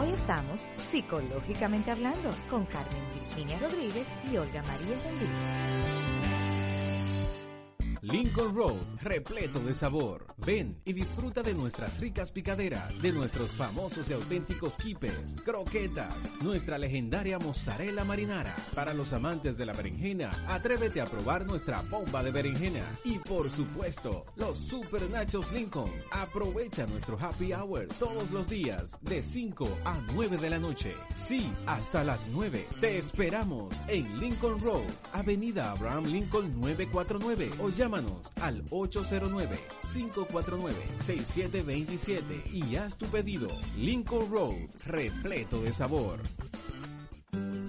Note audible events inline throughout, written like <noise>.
Hoy estamos psicológicamente hablando con Carmen Virginia Rodríguez y Olga María Rendín. Lincoln Road, repleto de sabor. Ven y disfruta de nuestras ricas picaderas, de nuestros famosos y auténticos quipes, croquetas, nuestra legendaria mozzarella marinara. Para los amantes de la berenjena, atrévete a probar nuestra bomba de berenjena. Y por supuesto, los super nachos Lincoln. Aprovecha nuestro happy hour todos los días, de 5 a 9 de la noche. Sí, hasta las 9. Te esperamos en Lincoln Road, Avenida Abraham Lincoln 949 o llama al 809-549-6727 y haz tu pedido. Lincoln Road, repleto de sabor.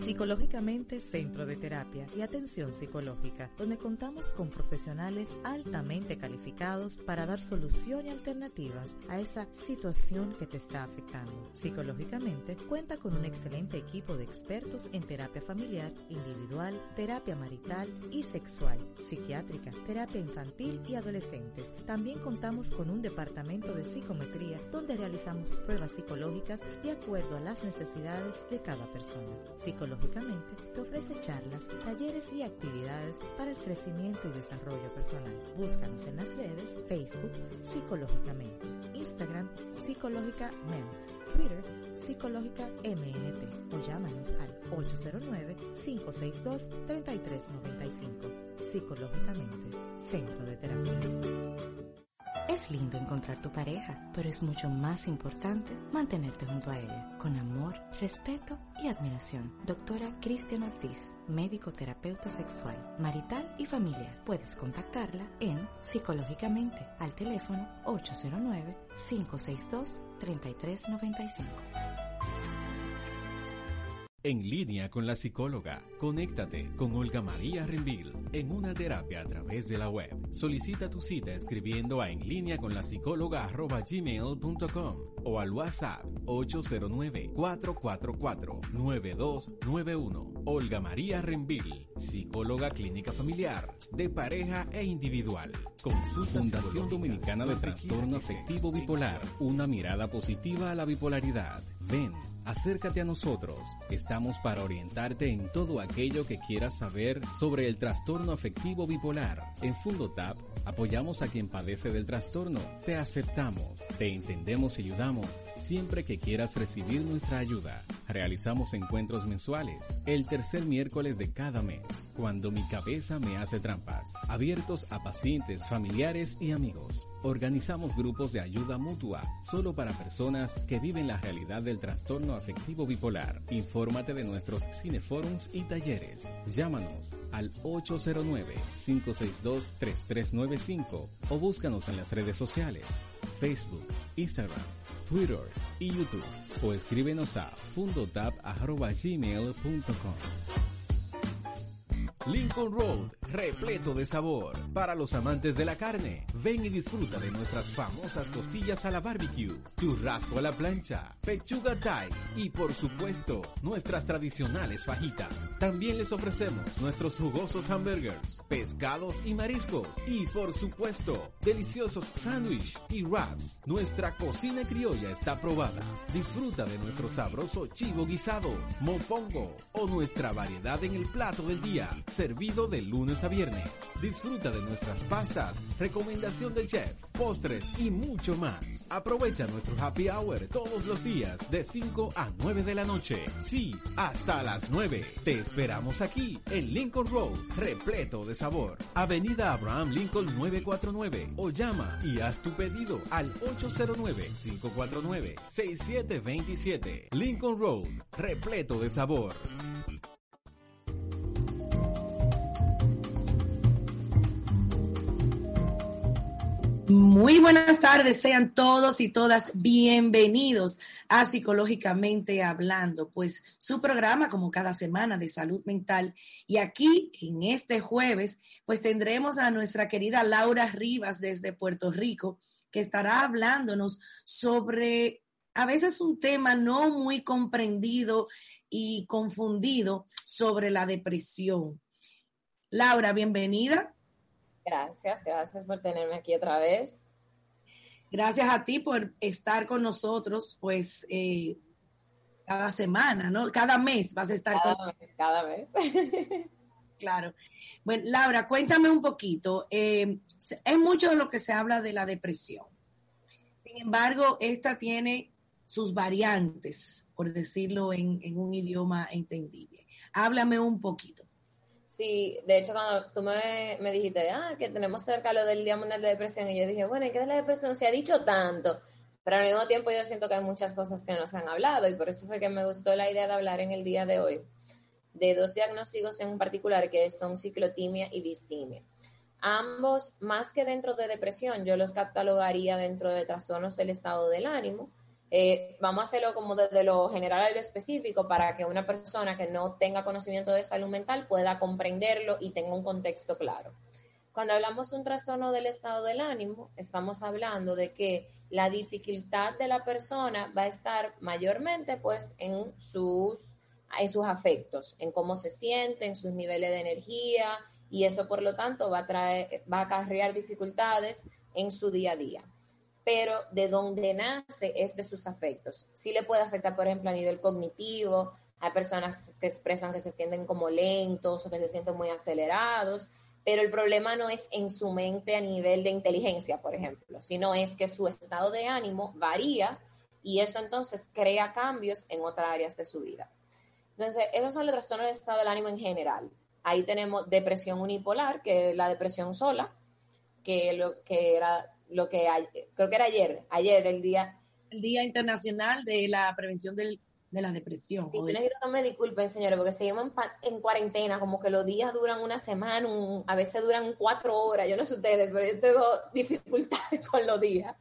Psicológicamente Centro de Terapia y Atención Psicológica, donde contamos con profesionales altamente calificados para dar solución y alternativas a esa situación que te está afectando. Psicológicamente cuenta con un excelente equipo de expertos en terapia familiar, individual, terapia marital y sexual, psiquiátrica, terapia infantil y adolescentes. También contamos con un departamento de psicometría donde realizamos pruebas psicológicas de acuerdo a las necesidades de cada persona. Psicológicamente te ofrece charlas, talleres y actividades para el crecimiento y desarrollo personal. Búscanos en las redes Facebook Psicológicamente, Instagram Psicológicamente, Twitter Psicológica MNP o llámanos al 809-562-3395. Psicológicamente, Centro de Terapia. Es lindo encontrar tu pareja, pero es mucho más importante mantenerte junto a ella, con amor, respeto y admiración. Doctora Cristian Ortiz, médico terapeuta sexual, marital y familiar. Puedes contactarla en Psicológicamente al teléfono 809 562 3395. En línea con la psicóloga, conéctate con Olga María Renville en una terapia a través de la web. Solicita tu cita escribiendo a en línea con la psicóloga gmail.com o al WhatsApp 809-444-9291. Olga María Renville, psicóloga clínica familiar, de pareja e individual. Con su Fundación Dominicana de Trastorno Afectivo Bipolar, una mirada positiva a la bipolaridad. Ven, acércate a nosotros. Estamos para orientarte en todo aquello que quieras saber sobre el trastorno afectivo bipolar. En Fundotap apoyamos a quien padece del trastorno. Te aceptamos, te entendemos y ayudamos siempre que quieras recibir nuestra ayuda. Realizamos encuentros mensuales el tercer miércoles de cada mes, cuando mi cabeza me hace trampas, abiertos a pacientes, familiares y amigos. Organizamos grupos de ayuda mutua solo para personas que viven la realidad del trastorno afectivo bipolar. Infórmate de nuestros cineforums y talleres. Llámanos al 809-562-3395 o búscanos en las redes sociales, Facebook, Instagram, Twitter y YouTube o escríbenos a fundotap.gmail.com. Lincoln Road, repleto de sabor. Para los amantes de la carne, ven y disfruta de nuestras famosas costillas a la barbecue, churrasco a la plancha, pechuga thai y por supuesto, nuestras tradicionales fajitas. También les ofrecemos nuestros jugosos hamburgers, pescados y mariscos y por supuesto, deliciosos sándwich y wraps. Nuestra cocina criolla está probada. Disfruta de nuestro sabroso chivo guisado, mofongo o nuestra variedad en el plato del día servido de lunes a viernes. Disfruta de nuestras pastas, recomendación del chef, postres y mucho más. Aprovecha nuestro happy hour todos los días de 5 a 9 de la noche. Sí, hasta las 9. Te esperamos aquí en Lincoln Road, repleto de sabor. Avenida Abraham Lincoln 949 o llama y haz tu pedido al 809-549-6727. Lincoln Road, repleto de sabor. Muy buenas tardes, sean todos y todas bienvenidos a Psicológicamente Hablando, pues su programa como cada semana de salud mental. Y aquí, en este jueves, pues tendremos a nuestra querida Laura Rivas desde Puerto Rico, que estará hablándonos sobre a veces un tema no muy comprendido y confundido sobre la depresión. Laura, bienvenida. Gracias, gracias por tenerme aquí otra vez. Gracias a ti por estar con nosotros, pues eh, cada semana, ¿no? Cada mes vas a estar cada con... Mes, cada mes. <laughs> claro. Bueno, Laura, cuéntame un poquito. Eh, es mucho de lo que se habla de la depresión. Sin embargo, esta tiene sus variantes, por decirlo en, en un idioma entendible. Háblame un poquito. Sí, de hecho, cuando tú me, me, dijiste, ah, que tenemos cerca lo del Día Mundial de Depresión, y yo dije, bueno, ¿y qué de la depresión? Se ha dicho tanto, pero al mismo tiempo yo siento que hay muchas cosas que no se han hablado, y por eso fue que me gustó la idea de hablar en el día de hoy de dos diagnósticos en particular, que son ciclotimia y distimia. Ambos, más que dentro de depresión, yo los catalogaría dentro de trastornos del estado del ánimo, eh, vamos a hacerlo como desde lo general a lo específico para que una persona que no tenga conocimiento de salud mental pueda comprenderlo y tenga un contexto claro. Cuando hablamos de un trastorno del estado del ánimo, estamos hablando de que la dificultad de la persona va a estar mayormente pues en sus, en sus afectos, en cómo se siente, en sus niveles de energía y eso por lo tanto va a traer, va a acarrear dificultades en su día a día pero de donde nace es de sus afectos. Sí le puede afectar, por ejemplo, a nivel cognitivo, hay personas que expresan que se sienten como lentos o que se sienten muy acelerados, pero el problema no es en su mente a nivel de inteligencia, por ejemplo, sino es que su estado de ánimo varía y eso entonces crea cambios en otras áreas de su vida. Entonces, esos son los trastornos de estado del ánimo en general. Ahí tenemos depresión unipolar, que es la depresión sola, que, lo, que era lo que creo que era ayer, ayer el día. El Día Internacional de la Prevención del, de la Depresión. Y necesito que me disculpen, señores, porque seguimos en, cuarentena, como que los días duran una semana, a veces duran cuatro horas, yo no sé ustedes, pero yo tengo <laughs> dificultades con los días.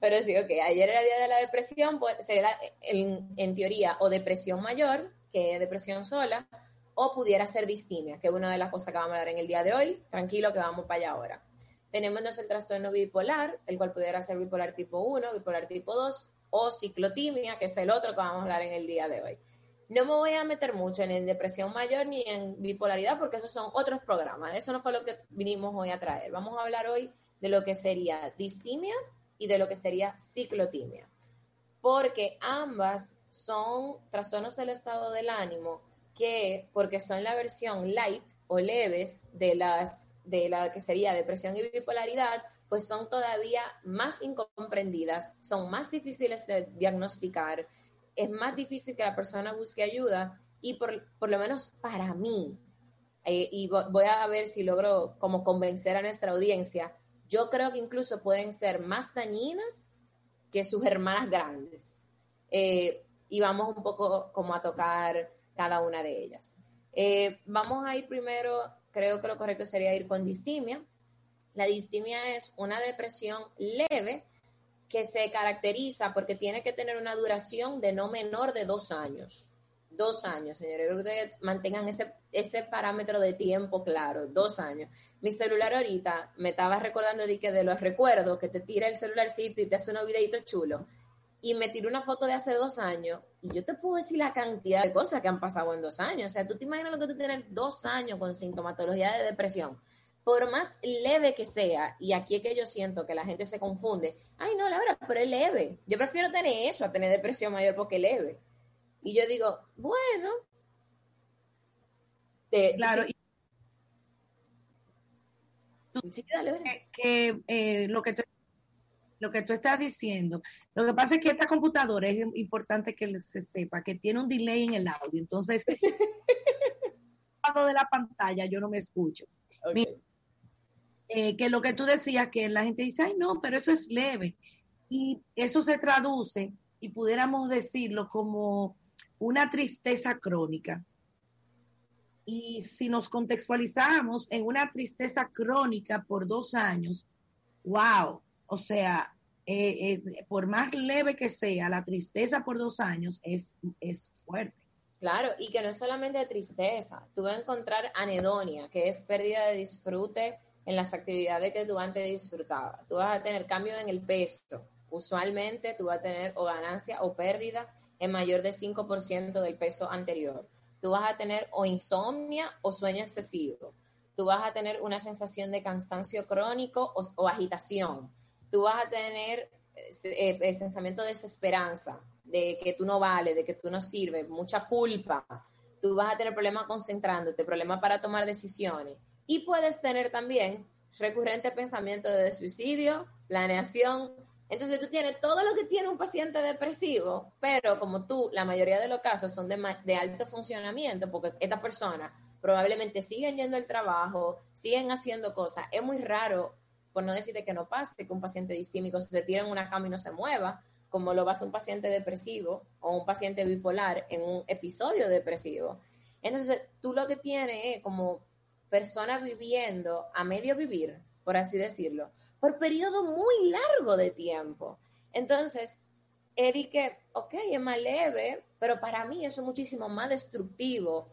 Pero sí, ok, ayer era el Día de la Depresión, pues será en, en teoría o depresión mayor, que es depresión sola, o pudiera ser distimia, que es una de las cosas que vamos a ver en el día de hoy. Tranquilo que vamos para allá ahora. Tenemos el trastorno bipolar, el cual pudiera ser bipolar tipo 1, bipolar tipo 2 o ciclotimia, que es el otro que vamos a hablar en el día de hoy. No me voy a meter mucho en depresión mayor ni en bipolaridad porque esos son otros programas. Eso no fue lo que vinimos hoy a traer. Vamos a hablar hoy de lo que sería distimia y de lo que sería ciclotimia. Porque ambas son trastornos del estado del ánimo que, porque son la versión light o leves de las de la que sería depresión y bipolaridad, pues son todavía más incomprendidas, son más difíciles de diagnosticar, es más difícil que la persona busque ayuda y por, lo menos para mí, eh, y voy a ver si logro como convencer a nuestra audiencia, yo creo que incluso pueden ser más dañinas que sus hermanas grandes. Eh, y vamos un poco como a tocar cada una de ellas. Eh, vamos a ir primero creo que lo correcto sería ir con distimia. La distimia es una depresión leve que se caracteriza porque tiene que tener una duración de no menor de dos años. Dos años, señores. Creo que ustedes mantengan ese, ese parámetro de tiempo claro, dos años. Mi celular ahorita me estaba recordando de que de los recuerdos que te tira el celularcito y te hace unos videitos chulos y me tiró una foto de hace dos años y yo te puedo decir la cantidad de cosas que han pasado en dos años. O sea, tú te imaginas lo que tú tienes dos años con sintomatología de depresión. Por más leve que sea, y aquí es que yo siento que la gente se confunde, ay no, Laura, pero es leve. Yo prefiero tener eso a tener depresión mayor porque es leve. Y yo digo, bueno. claro. Sí, dale, que, eh, lo que lo que tú estás diciendo. Lo que pasa es que esta computadora es importante que se sepa que tiene un delay en el audio. Entonces, <laughs> de la pantalla yo no me escucho. Eh, que lo que tú decías, que la gente dice, ay, no, pero eso es leve. Y eso se traduce, y pudiéramos decirlo como una tristeza crónica. Y si nos contextualizamos en una tristeza crónica por dos años, wow, o sea, eh, eh, por más leve que sea, la tristeza por dos años es, es fuerte. Claro, y que no es solamente tristeza, tú vas a encontrar anedonia, que es pérdida de disfrute en las actividades que tú antes disfrutabas. Tú vas a tener cambio en el peso. Usualmente tú vas a tener o ganancia o pérdida en mayor de 5% del peso anterior. Tú vas a tener o insomnia o sueño excesivo. Tú vas a tener una sensación de cansancio crónico o agitación tú vas a tener eh, eh, el pensamiento de desesperanza, de que tú no vales, de que tú no sirves, mucha culpa, tú vas a tener problemas concentrándote, problemas para tomar decisiones. Y puedes tener también recurrente pensamiento de suicidio, planeación. Entonces tú tienes todo lo que tiene un paciente depresivo, pero como tú, la mayoría de los casos son de, de alto funcionamiento, porque esta persona probablemente siguen yendo al trabajo, siguen haciendo cosas. Es muy raro, por no decirte que no pase, que un paciente disquímico se tire en una cama y no se mueva, como lo va a hacer un paciente depresivo o un paciente bipolar en un episodio depresivo. Entonces, tú lo que tienes es como persona viviendo a medio vivir, por así decirlo, por periodo muy largo de tiempo. Entonces, Eddie que, ok, es más leve, pero para mí eso es muchísimo más destructivo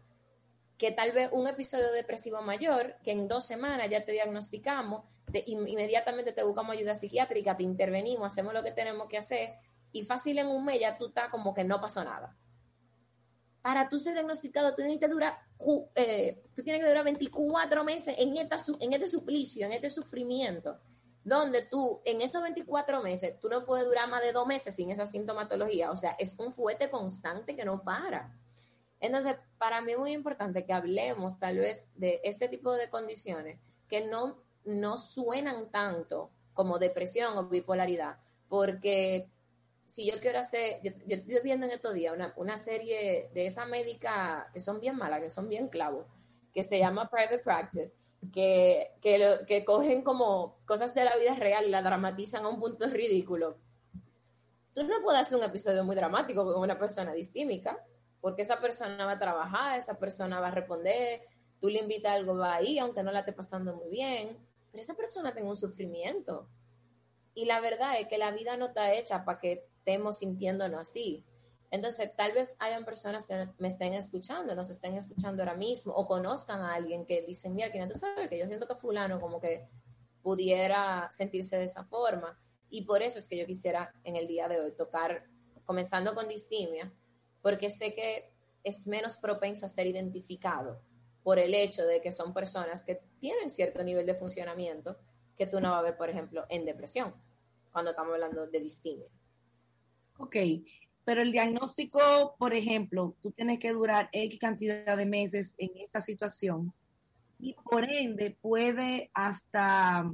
que tal vez un episodio depresivo mayor, que en dos semanas ya te diagnosticamos, inmediatamente te buscamos ayuda psiquiátrica, te intervenimos, hacemos lo que tenemos que hacer, y fácil en un mes ya tú estás como que no pasó nada. Para tú ser diagnosticado, tú que durar, eh, tú tienes que durar 24 meses en, esta, en este suplicio, en este sufrimiento, donde tú, en esos 24 meses, tú no puedes durar más de dos meses sin esa sintomatología. O sea, es un fuete constante que no para. Entonces, para mí es muy importante que hablemos tal vez de este tipo de condiciones que no, no suenan tanto como depresión o bipolaridad, porque si yo quiero hacer, yo, estoy viendo en estos días una, serie de esa médica que son bien malas, que son bien clavos, que se llama Private Practice, que, que, que cogen como cosas de la vida real y la dramatizan a un punto ridículo. Tú no puedes hacer un episodio muy dramático con una persona distímica, porque esa persona va a trabajar, esa persona va a responder, tú le invitas algo, va ahí, aunque no la esté pasando muy bien, pero esa persona tiene un sufrimiento. Y la verdad es que la vida no está hecha para que estemos sintiéndonos así. Entonces, tal vez hayan personas que me estén escuchando, nos estén escuchando ahora mismo, o conozcan a alguien que dicen, mira, tú sabes que yo siento que fulano como que pudiera sentirse de esa forma. Y por eso es que yo quisiera en el día de hoy tocar, comenzando con distimia, porque sé que es menos propenso a ser identificado por el hecho de que son personas que tienen cierto nivel de funcionamiento que tú no vas a ver, por ejemplo, en depresión, cuando estamos hablando de distimia. Ok, pero el diagnóstico, por ejemplo, tú tienes que durar X cantidad de meses en esa situación y por ende puede hasta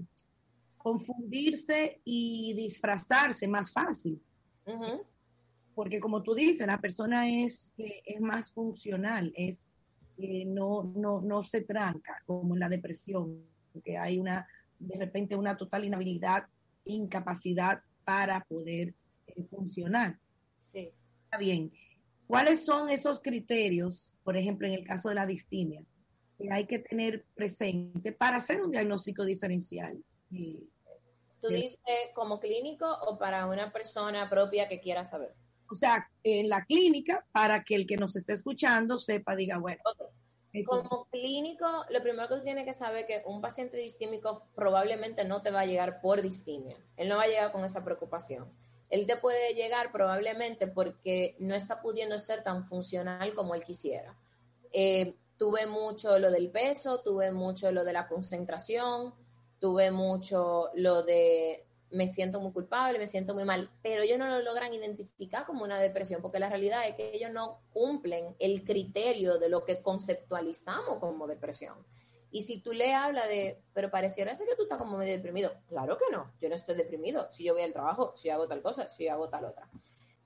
confundirse y disfrazarse más fácil. Porque como tú dices, la persona es, es más funcional, es no, no, no se tranca como en la depresión, porque hay una, de repente una total inhabilidad, incapacidad para poder funcionar. Sí. Está bien. ¿Cuáles son esos criterios, por ejemplo, en el caso de la distimia, que hay que tener presente para hacer un diagnóstico diferencial? ¿Tú dices como clínico o para una persona propia que quiera saber? O sea, en la clínica, para que el que nos esté escuchando sepa, diga, bueno. Como clínico, lo primero que tú tienes que saber es que un paciente distímico probablemente no te va a llegar por distimia. Él no va a llegar con esa preocupación él te puede llegar probablemente porque no está pudiendo ser tan funcional como él quisiera. Eh, tuve mucho lo del peso, tuve mucho lo de la concentración, tuve mucho lo de me siento muy culpable, me siento muy mal, pero ellos no lo logran identificar como una depresión, porque la realidad es que ellos no cumplen el criterio de lo que conceptualizamos como depresión. Y si tú le hablas de, pero pareciera ser que tú estás como medio deprimido. Claro que no, yo no estoy deprimido. Si yo voy al trabajo, si hago tal cosa, si hago tal otra.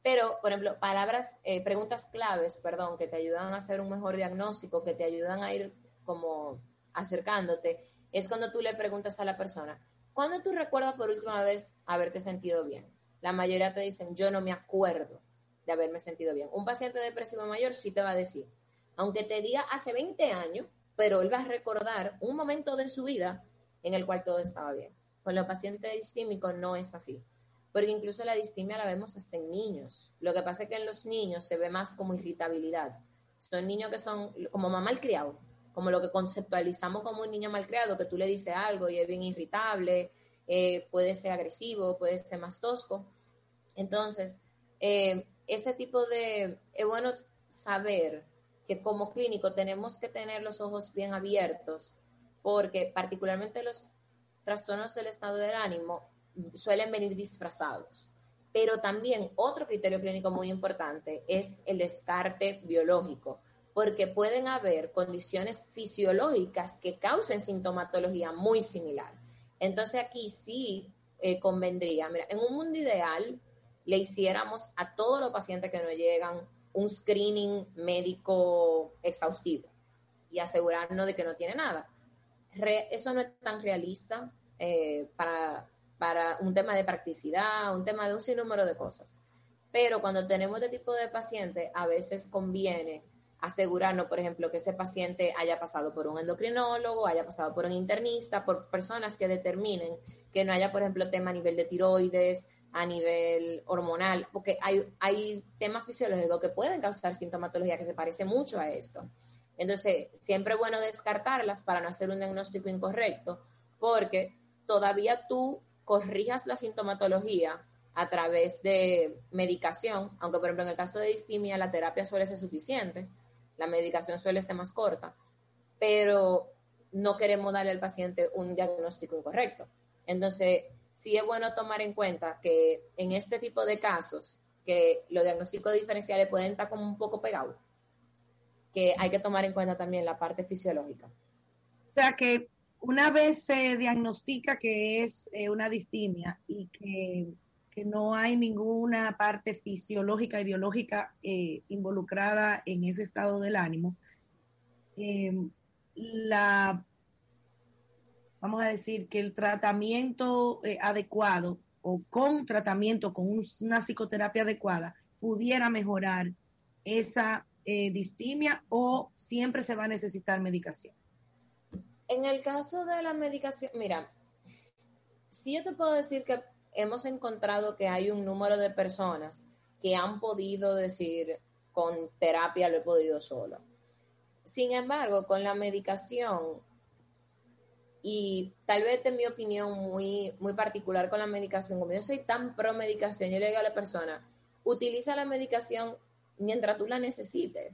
Pero, por ejemplo, palabras, eh, preguntas claves, perdón, que te ayudan a hacer un mejor diagnóstico, que te ayudan a ir como acercándote, es cuando tú le preguntas a la persona, ¿cuándo tú recuerdas por última vez haberte sentido bien? La mayoría te dicen, yo no me acuerdo de haberme sentido bien. Un paciente depresivo mayor sí te va a decir, aunque te diga hace 20 años, pero él va a recordar un momento de su vida en el cual todo estaba bien. Con los pacientes distímicos no es así, porque incluso la distimia la vemos hasta en niños. Lo que pasa es que en los niños se ve más como irritabilidad. Son niños que son como mal criado, como lo que conceptualizamos como un niño malcriado, que tú le dices algo y es bien irritable, eh, puede ser agresivo, puede ser más tosco. Entonces, eh, ese tipo de, es bueno saber que como clínico tenemos que tener los ojos bien abiertos porque particularmente los trastornos del estado del ánimo suelen venir disfrazados. Pero también otro criterio clínico muy importante es el descarte biológico, porque pueden haber condiciones fisiológicas que causen sintomatología muy similar. Entonces aquí sí eh, convendría, mira, en un mundo ideal le hiciéramos a todos los pacientes que nos llegan un screening médico exhaustivo y asegurarnos de que no tiene nada. eso no es tan realista eh, para, para un tema de practicidad, un tema de un sinnúmero de cosas. Pero cuando tenemos este tipo de pacientes, a veces conviene asegurarnos, por ejemplo, que ese paciente haya pasado por un endocrinólogo, haya pasado por un internista, por personas que determinen que no haya, por ejemplo, tema a nivel de tiroides, a nivel hormonal, porque hay, hay temas fisiológicos que pueden causar sintomatología que se parece mucho a esto. Entonces, siempre es bueno descartarlas para no hacer un diagnóstico incorrecto, porque todavía tú corrijas la sintomatología a través de medicación, aunque por ejemplo en el caso de distimia la terapia suele ser suficiente, la medicación suele ser más corta, pero no queremos darle al paciente un diagnóstico incorrecto. Entonces, sí es bueno tomar en cuenta que en este tipo de casos, que los diagnósticos diferenciales pueden estar como un poco pegados, que hay que tomar en cuenta también la parte fisiológica. O sea que una vez se diagnostica que es eh, una distimia y que, no hay ninguna parte fisiológica y biológica eh, involucrada en ese estado del ánimo, eh, la vamos a decir, que el tratamiento eh, adecuado o con tratamiento, con una psicoterapia adecuada, pudiera mejorar esa eh, distimia o siempre se va a necesitar medicación? En el caso de la medicación, mira, sí yo te puedo decir que hemos encontrado que hay un número de personas que han podido decir con terapia lo he podido solo. Sin embargo, con la medicación y tal vez en mi opinión muy, muy particular con la medicación, como yo soy tan pro medicación, yo le digo a la persona, utiliza la medicación mientras tú la necesites.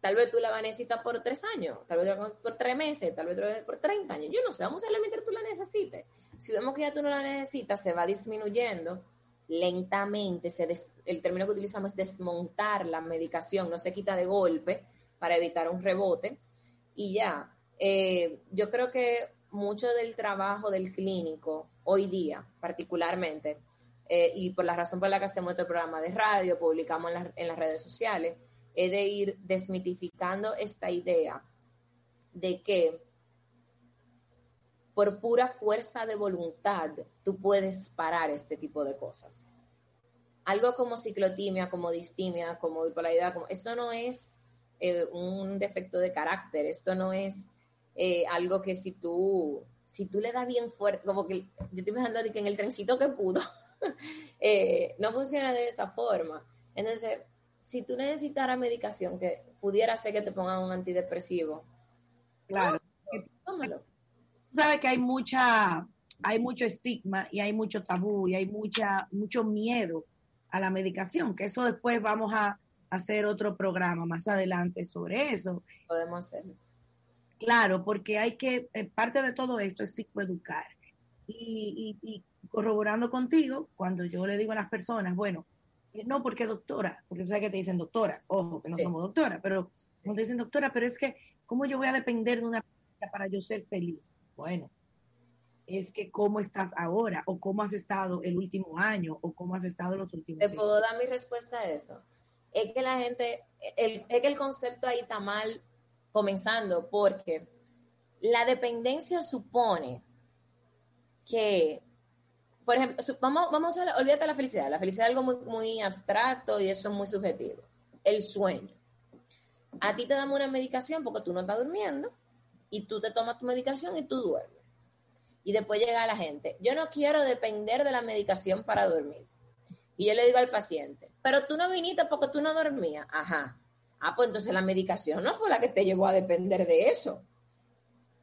Tal vez tú la vas a necesitar por tres años, tal vez por tres meses, tal vez por 30 años. Yo no sé, vamos a usarla mientras tú la necesites. Si vemos que ya tú no la necesitas, se va disminuyendo lentamente. Se el término que utilizamos es desmontar la medicación, no se quita de golpe para evitar un rebote. Y ya, eh, yo creo que mucho del trabajo del clínico hoy día, particularmente, eh, y por la razón por la que hacemos este programa de radio, publicamos en, las redes sociales, es de ir desmitificando esta idea de que por pura fuerza de voluntad tú puedes parar este tipo de cosas. Algo como ciclotimia, como distimia, como bipolaridad, como, esto no es eh, un defecto de carácter, esto no es eh, algo que si tú, si tú le das bien fuerte, como que yo estoy pensando que en el trencito que pudo, <laughs> eh, no funciona de esa forma. Entonces, si tú necesitaras medicación que pudiera ser que te pongan un antidepresivo, claro, tómalo. Sabes que hay mucha, hay mucho estigma y hay mucho tabú y hay mucha, mucho miedo a la medicación, que eso después vamos a hacer otro programa más adelante sobre eso. Podemos hacerlo. Claro, porque hay que, eh, parte de todo esto es psicoeducar. Y, corroborando contigo, cuando yo le digo a las personas, bueno, eh, no porque doctora, porque sabes que te dicen doctora, ojo, que no somos doctora, pero como te dicen doctora, pero es que, ¿cómo yo voy a depender de una para yo ser feliz? Bueno, es que cómo estás ahora, o cómo has estado el último año, o cómo has estado los últimos Te puedo dar mi respuesta a eso. Es que la gente, el, es que el concepto ahí está mal comenzando porque la dependencia supone que, por ejemplo, vamos, vamos a, olvídate la felicidad. La felicidad es algo muy, muy abstracto y eso es muy subjetivo. El sueño. A ti te damos una medicación porque tú no estás durmiendo y tú te tomas tu medicación y tú duermes. Y después llega la gente, yo no quiero depender de la medicación para dormir. Y yo le digo al paciente, pero tú no viniste porque tú no dormías. Ajá. Ah, pues entonces la medicación no fue la que te llevó a depender de eso.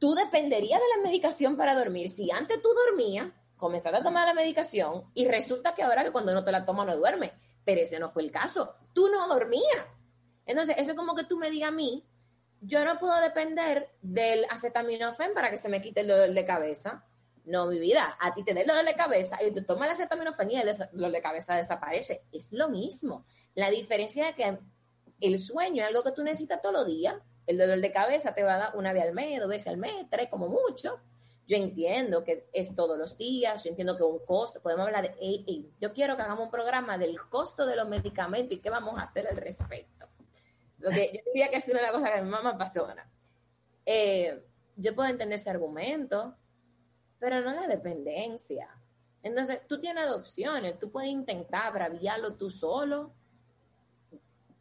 Tú dependerías de la medicación para dormir. Si antes tú dormías, comenzaste a tomar la medicación y resulta que ahora que cuando no te la tomas no duermes. Pero ese no fue el caso. Tú no dormías. Entonces, eso es como que tú me digas a mí, yo no puedo depender del acetaminofén para que se me quite el dolor de cabeza. No, mi vida, a ti te da el dolor de cabeza y te tomas la acetaminofén y el dolor de cabeza desaparece. Es lo mismo. La diferencia es que el sueño es algo que tú necesitas todos los días. El dolor de cabeza te va a dar una vez al mes, dos veces al mes, tres como mucho. Yo entiendo que es todos los días, yo entiendo que un costo, podemos hablar de, yo quiero que hagamos un programa del costo de los medicamentos y qué vamos a hacer al respecto. Porque yo diría que es una de las cosas que a mi mamá apasiona. Eh, yo puedo entender ese argumento, pero no la dependencia. Entonces, tú tienes opciones, tú puedes intentar braviarlo tú solo,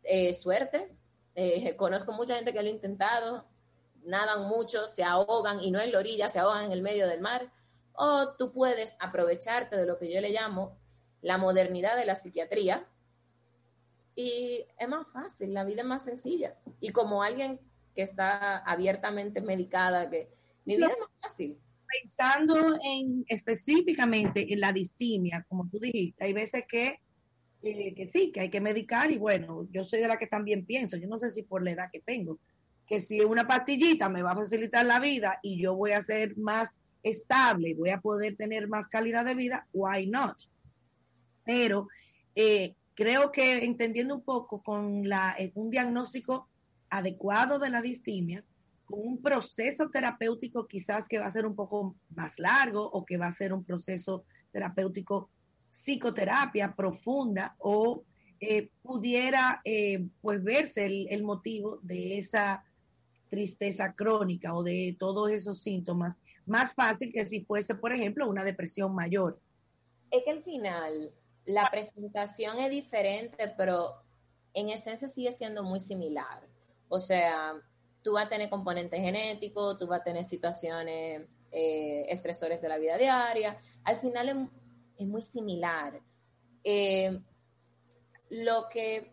eh, suerte. Eh, conozco mucha gente que lo ha intentado, nadan mucho, se ahogan y no en la orilla, se ahogan en el medio del mar. O tú puedes aprovecharte de lo que yo le llamo la modernidad de la psiquiatría y es más fácil, la vida es más sencilla. Y como alguien que está abiertamente medicada, que mi vida es más fácil. Pensando en específicamente en la distimia, como tú dijiste, hay veces que, eh, que sí, que hay que medicar y bueno, yo soy de la que también pienso, yo no sé si por la edad que tengo, que si una pastillita me va a facilitar la vida y yo voy a ser más estable, voy a poder tener más calidad de vida, why not? Pero eh, creo que entendiendo un poco con la, eh, un diagnóstico adecuado de la distimia, con un proceso terapéutico quizás que va a ser un poco más largo o que va a ser un proceso terapéutico psicoterapia profunda o eh, pudiera eh, pues verse el, motivo de esa tristeza crónica o de todos esos síntomas más fácil que si fuese, por ejemplo, una depresión mayor. Es que al final la presentación es diferente, pero en esencia sigue siendo muy similar. O sea, tú vas a tener componentes genéticos, tú vas a tener situaciones eh, estresores de la vida diaria. Al final es, muy similar. Eh, lo que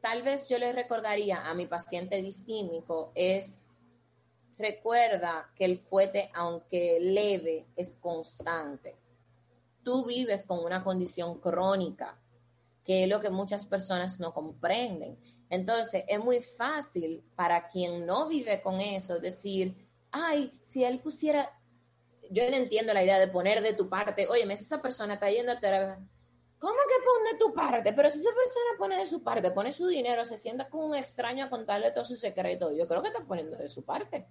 tal vez yo le recordaría a mi paciente distímico es, recuerda que el fuete, aunque leve, es constante. Tú vives con una condición crónica, que es lo que muchas personas no comprenden. Entonces, es muy fácil para quien no vive con eso decir, ay, si él pusiera, yo no entiendo la idea de poner de tu parte, oye, si esa persona está yendo a terapia, ¿cómo que pone de tu parte? Pero si esa persona pone de su parte, pone su dinero, se sienta con un extraño a contarle todo su secreto, yo creo que está poniendo de su parte.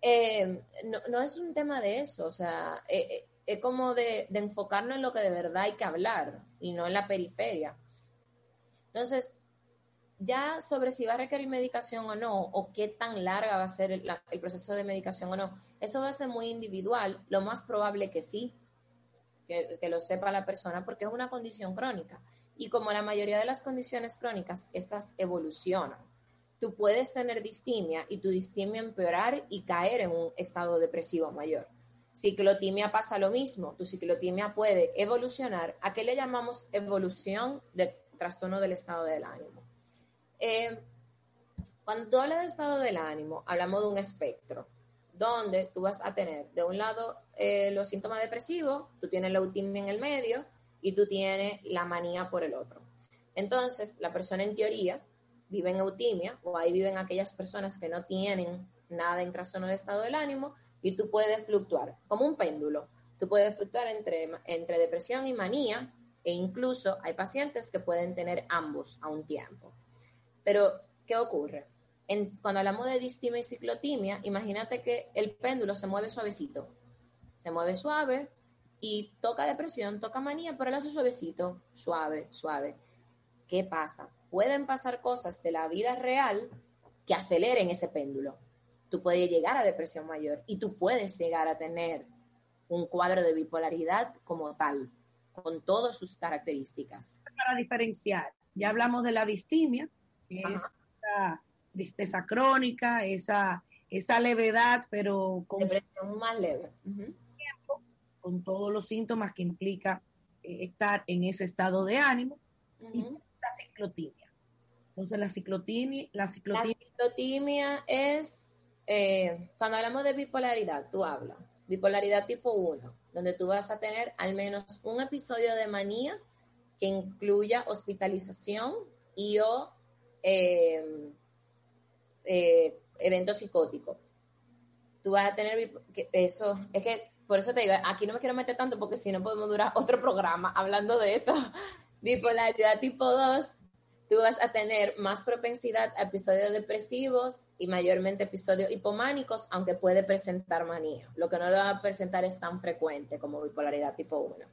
Eh, no, es un tema de eso, o sea, eh, eh, es como de, de enfocarnos en lo que de verdad hay que hablar y no en la periferia. Entonces, ya sobre si va a requerir medicación o no, o qué tan larga va a ser el, proceso de medicación o no, eso va a ser muy individual. Lo más probable que sí, que, lo sepa la persona, porque es una condición crónica. Y como la mayoría de las condiciones crónicas, estas evolucionan. Tú puedes tener distimia y tu distimia empeorar y caer en un estado depresivo mayor. Ciclotimia pasa lo mismo. Tu ciclotimia puede evolucionar. ¿A qué le llamamos evolución de trastorno del estado del ánimo? Eh, cuando tú hablas de estado del ánimo, hablamos de un espectro, donde tú vas a tener de un lado eh, los síntomas depresivos, tú tienes la eutimia en el medio y tú tienes la manía por el otro. Entonces, la persona en teoría vive en eutimia o ahí viven aquellas personas que no tienen nada en trastorno del estado del ánimo y tú puedes fluctuar como un péndulo. Tú puedes fluctuar entre, entre depresión y manía e incluso hay pacientes que pueden tener ambos a un tiempo. Pero, ¿qué ocurre? cuando hablamos de distimia y ciclotimia, imagínate que el péndulo se mueve suavecito. Se mueve suave y toca depresión, toca manía, pero él hace suavecito, suave, suave. ¿Qué pasa? Pueden pasar cosas de la vida real que aceleren ese péndulo. Tú puedes llegar a depresión mayor y tú puedes llegar a tener un cuadro de bipolaridad como tal, con todas sus características. Para diferenciar, ya hablamos de la distimia, esa tristeza crónica, esa, esa levedad, pero con más leve. con todos los síntomas que implica eh, estar en ese estado de ánimo, y la ciclotimia. Entonces la ciclotimia, la ciclotimia, es, eh, cuando hablamos de bipolaridad, tú hablas, bipolaridad tipo 1, donde tú vas a tener al menos un episodio de manía que incluya hospitalización y o eh, eh, evento psicótico. Tú vas a tener eso, es que por eso te digo, aquí no me quiero meter tanto porque si no podemos durar otro programa hablando de eso. <laughs> Bipolaridad tipo 2, tú vas a tener más propensidad a episodios depresivos y mayormente episodios hipománicos, aunque puede presentar manía. Lo que no lo va a presentar es tan frecuente como bipolaridad tipo 1.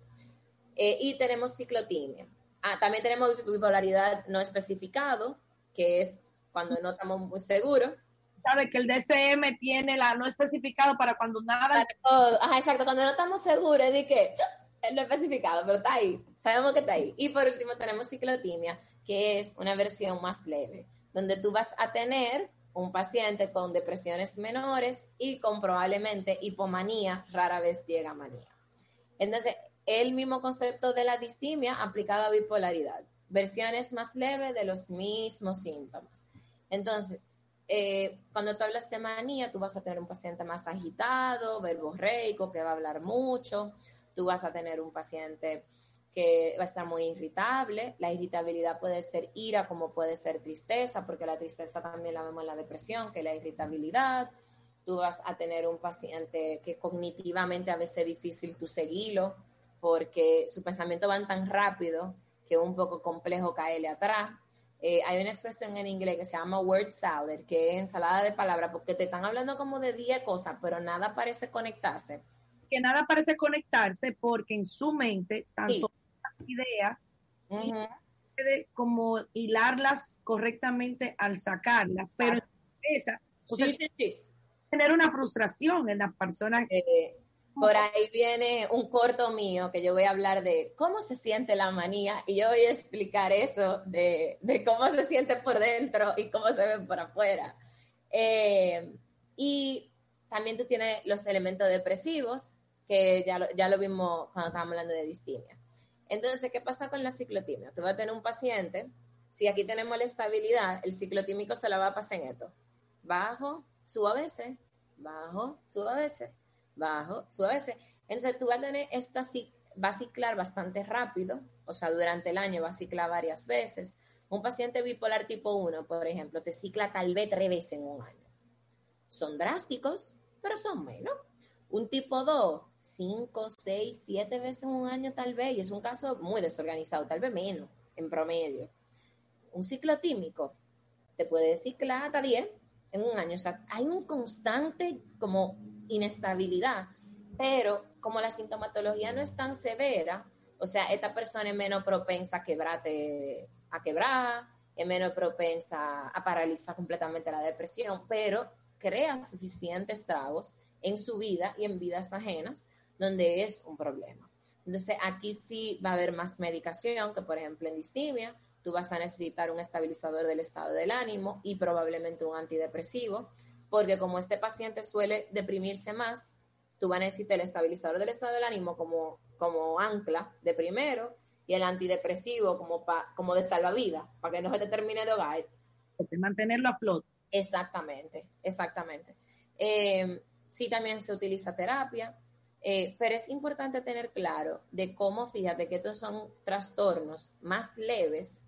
Eh, y tenemos ciclotimia. Ah, también tenemos bipolaridad no especificado, que es cuando no estamos muy seguros. Sabe que el DCM tiene la no especificado para cuando nada. Ajá, exacto, cuando no estamos seguros de que no especificado, pero está ahí, sabemos que está ahí. Y por último tenemos ciclotimia, que es una versión más leve, donde tú vas a tener un paciente con depresiones menores y con probablemente hipomanía, rara vez llega a manía. Entonces, el mismo concepto de la distimia aplicado a bipolaridad, versiones más leves de los mismos síntomas. Entonces, eh, cuando tú hablas de manía, tú vas a tener un paciente más agitado, verborreico, que va a hablar mucho, tú vas a tener un paciente que va a estar muy irritable. La irritabilidad puede ser ira como puede ser tristeza, porque la tristeza también la vemos en la depresión, que la irritabilidad. Tú vas a tener un paciente que cognitivamente a veces es difícil tu seguirlo, porque su pensamiento van tan rápido que es un poco complejo caerle atrás. Eh, hay una expresión en inglés que se llama word salad, que es ensalada de palabras, porque te están hablando como de 10 cosas, pero nada parece conectarse. Que nada parece conectarse porque en su mente, tanto ideas, puede como hilarlas correctamente al sacarlas, pero esa, tener una frustración en las personas. Eh, por ahí viene un corto mío que yo voy a hablar de cómo se siente la manía y yo voy a explicar eso de, de cómo se siente por dentro y cómo se ve por afuera. Eh, y también tú tienes los elementos depresivos, que ya lo, ya lo vimos cuando estábamos hablando de distimia. Entonces, ¿qué pasa con la ciclotimia? Tú vas a tener un paciente, si aquí tenemos la estabilidad, el ciclotímico se la va a pasar en esto. Bajo, sube a veces, bajo, sube a veces, bajo, sube a veces. Entonces, tú vas a tener esta, va a ciclar bastante rápido, o sea, durante el año va a ciclar varias veces. Un paciente bipolar tipo 1, por ejemplo, te cicla tal vez tres veces en un año. Son drásticos, pero son menos. Un tipo 2 cinco, seis, siete veces en un año tal vez, y es un caso muy desorganizado, tal vez menos en promedio. Un ciclo tímico te puede ciclar hasta 10 en un año, o sea, hay un constante como inestabilidad, pero como la sintomatología no es tan severa, o sea, esta persona es menos propensa a quebrarte, a quebrar, es menos propensa a paralizar completamente la depresión, pero crea suficientes estragos en su vida y en vidas ajenas donde es un problema. Entonces, aquí sí va a haber más medicación, que por ejemplo en distimia, tú vas a necesitar un estabilizador del estado del ánimo y probablemente un antidepresivo, porque como este paciente suele deprimirse más, tú vas a necesitar el estabilizador del estado del ánimo como, como ancla de primero y el antidepresivo como, como de salvavidas, para que no se te termine de ahogar. Mantenerlo a flote. Exactamente, exactamente. Eh, sí también se utiliza terapia, eh, pero es importante tener claro de cómo, fíjate que estos son trastornos más leves,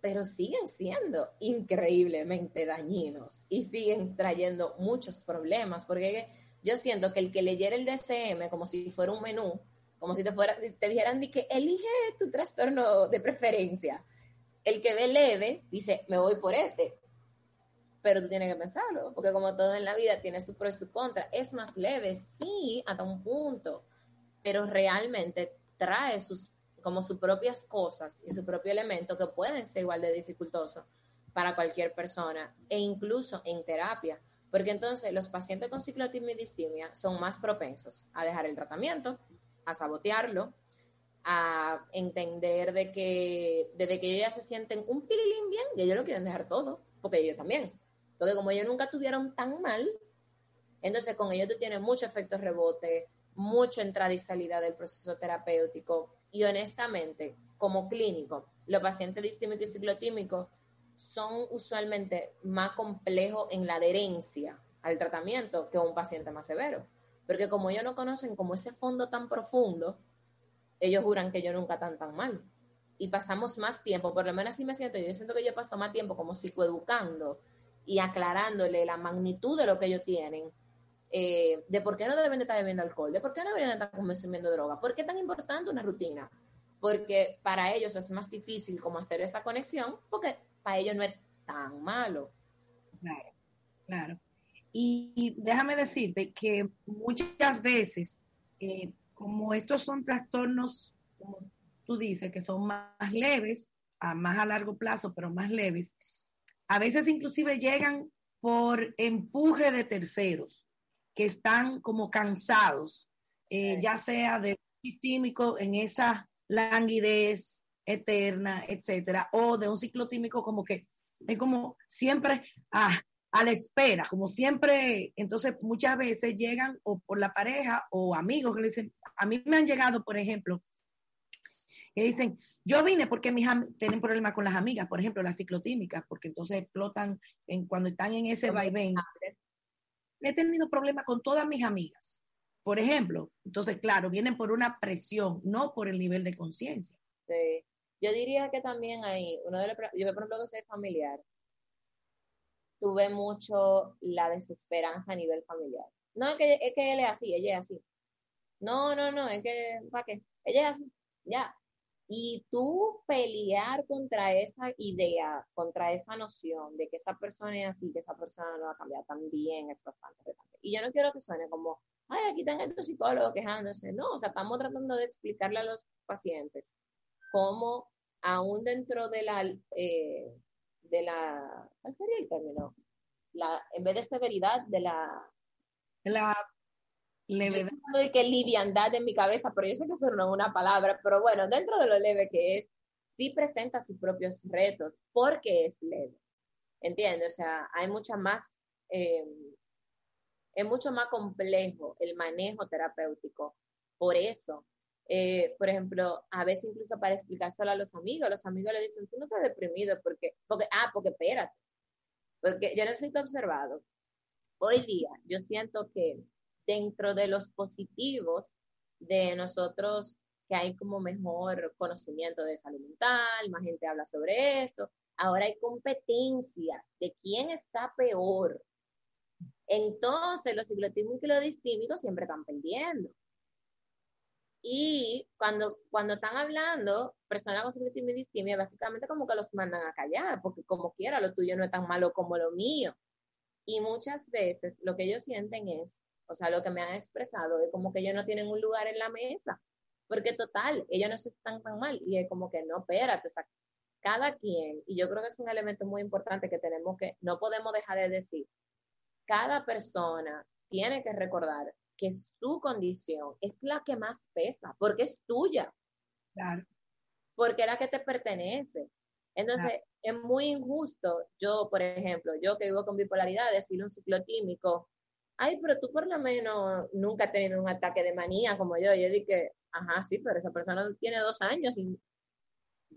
pero siguen siendo increíblemente dañinos y siguen trayendo muchos problemas, porque yo siento que el que leyera el DCM como si fuera un menú, como si te, fuera, te dijeran de que elige tu trastorno de preferencia. El que ve leve dice, me voy por este, pero tú tienes que pensarlo, porque como todo en la vida tiene su pro y su contra, es más leve, sí, hasta un punto, pero realmente trae sus como sus propias cosas y su propio elemento que pueden ser igual de dificultosos para cualquier persona e incluso en terapia, porque entonces los pacientes con ciclotimia y distimia son más propensos a dejar el tratamiento, a sabotearlo, a entender de que desde que ellos ya se sienten un pililín bien, y ellos lo quieren dejar todo, porque ellos también. Porque como ellos nunca tuvieron tan mal, entonces con ellos tú tienes mucho efecto rebote, mucho entrada y salida del proceso terapéutico. Y honestamente, como clínico, los pacientes distímicos y ciclotímicos son usualmente más complejos en la adherencia al tratamiento que un paciente más severo. Porque como ellos no conocen como ese fondo tan profundo, ellos juran que ellos nunca están tan mal. Y pasamos más tiempo, por lo menos así me siento, yo siento que yo paso más tiempo como psicoeducando y aclarándole la magnitud de lo que ellos tienen eh, de por qué no deben de estar bebiendo alcohol, de por qué no deben de estar consumiendo droga, por qué es tan importante una rutina, porque para ellos es más difícil como hacer esa conexión, porque para ellos no es tan malo. Claro, claro. Y, déjame decirte que muchas veces, eh, como estos son trastornos, como tú dices, que son más leves, a más a largo plazo, pero más leves, a veces inclusive llegan por empuje de terceros que están como cansados, eh, ya sea de distímico en esa languidez eterna, etcétera, o de un ciclotímico como que es como siempre a, a la espera, como siempre, entonces muchas veces llegan o por la pareja o amigos que le dicen, a mí me han llegado, por ejemplo, que dicen, yo vine porque mis tienen problemas con las amigas, por ejemplo, las ciclotímicas, porque entonces explotan en, cuando están en ese vaivén. He tenido problemas con todas mis amigas, por ejemplo. Entonces, claro, vienen por una presión, no por el nivel de conciencia. Sí. Yo diría que también hay, uno de los, yo por ejemplo que soy familiar, tuve mucho la desesperanza a nivel familiar. No es que, es que él es así, ella es así. No, no, no, es que, ¿para qué? Ella es así, ya. Y tú pelear contra esa idea, contra esa noción de que esa persona es así, que esa persona no va a cambiar, también es bastante relevante. Y yo no quiero que suene como, ay, aquí están estos psicólogos quejándose. No, o sea, estamos tratando de explicarle a los pacientes cómo aún dentro de la, eh, de la, ¿cuál sería el término? La, en vez de severidad, de la... La levedad. Yo de que liviandad en mi cabeza, pero yo sé que eso no es una palabra, pero bueno, dentro de lo leve que es, sí presenta sus propios retos porque es leve. ¿Entiendes? O sea, hay mucha más, eh, es mucho más complejo el manejo terapéutico. Por eso, eh, por ejemplo, a veces incluso para explicárselo a los amigos, los amigos le dicen, tú no estás deprimido porque, porque, ah, porque espérate, porque yo necesito observado. Hoy día yo siento que dentro de los positivos de nosotros, que hay como mejor conocimiento de salud mental, más gente habla sobre eso, ahora hay competencias de quién está peor. Entonces los ciclotímicos y los distímicos siempre están perdiendo. Y cuando, cuando están hablando, personas con ciclotimia y distimia, básicamente como que los mandan a callar, porque como quiera, lo tuyo no es tan malo como lo mío. Y muchas veces lo que ellos sienten es o sea, lo que me han expresado es como que ellos no tienen un lugar en la mesa, porque total, ellos no se están tan mal y es como que no, espérate, o sea, cada quien, y yo creo que es un elemento muy importante que tenemos que, no podemos dejar de decir, cada persona tiene que recordar que su condición es la que más pesa, porque es tuya. Claro. Porque es la que te pertenece. Entonces, es muy injusto, yo, por ejemplo, yo que vivo con bipolaridad, decirle un ciclotímico, ay, pero tú por lo menos nunca has tenido un ataque de manía como yo. Yo dije, ajá, sí, pero esa persona tiene dos años y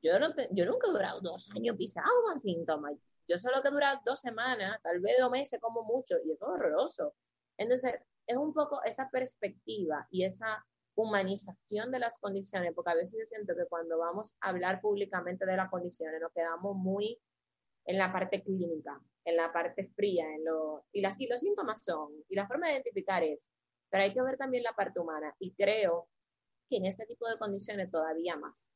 yo, no yo nunca he durado dos años pisado con síntomas. Yo solo que he durado dos semanas, tal vez dos meses como mucho, y es horroroso. Entonces, es un poco esa perspectiva y esa humanización de las condiciones, porque a veces yo siento que cuando vamos a hablar públicamente de las condiciones nos quedamos muy en la parte clínica, en la parte fría, en lo, y las, y los síntomas son, y la forma de identificar es, pero hay que ver también la parte humana, y creo que en este tipo de condiciones todavía más,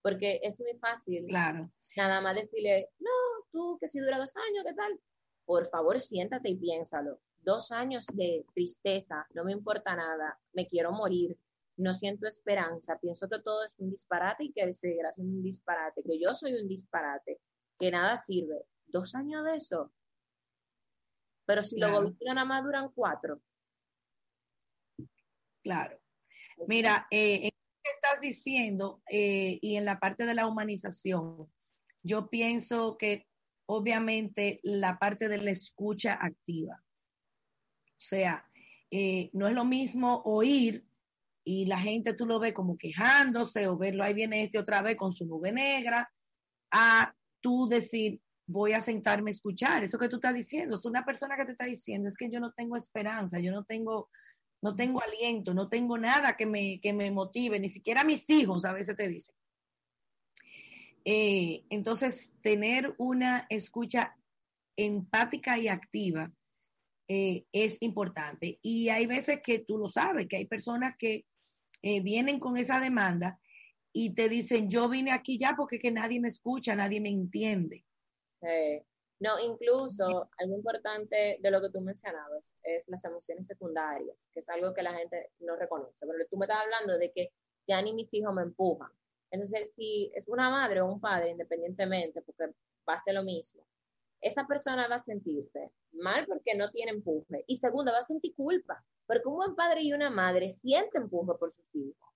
porque es muy fácil claro. nada más decirle, no, tú que si dura dos años, ¿qué tal? Por favor, siéntate y piénsalo. Dos años de tristeza, no me importa nada, me quiero morir, no siento esperanza, pienso que todo es un disparate y que seguirá siendo un disparate, que yo soy un disparate, que nada sirve. Dos años de eso. Pero si luego los nada más duran cuatro. Claro. Mira, eh, en lo que estás diciendo eh, y en la parte de la humanización, yo pienso que obviamente la parte de la escucha activa. O sea, eh, no es lo mismo oír y la gente tú lo ves como quejándose o verlo, ahí viene este otra vez con su nube negra, a tú decir, voy a sentarme a escuchar, eso que tú estás diciendo, es una persona que te está diciendo, es que yo no tengo esperanza, yo no tengo, no tengo aliento, no tengo nada que me, que me motive, ni siquiera mis hijos a veces te dicen. Eh, entonces, tener una escucha empática y activa eh, es importante. Y hay veces que tú lo sabes, que hay personas que eh, vienen con esa demanda y te dicen, yo vine aquí ya porque que nadie me escucha, nadie me entiende. Sí. No, incluso algo importante de lo que tú mencionabas es las emociones secundarias, que es algo que la gente no reconoce. Pero tú me estás hablando de que ya ni mis hijos me empujan. Entonces, si es una madre o un padre, independientemente, porque ser lo mismo, esa persona va a sentirse mal porque no tiene empuje. Y segundo, va a sentir culpa, porque un buen padre y una madre sienten empuje por sus hijos.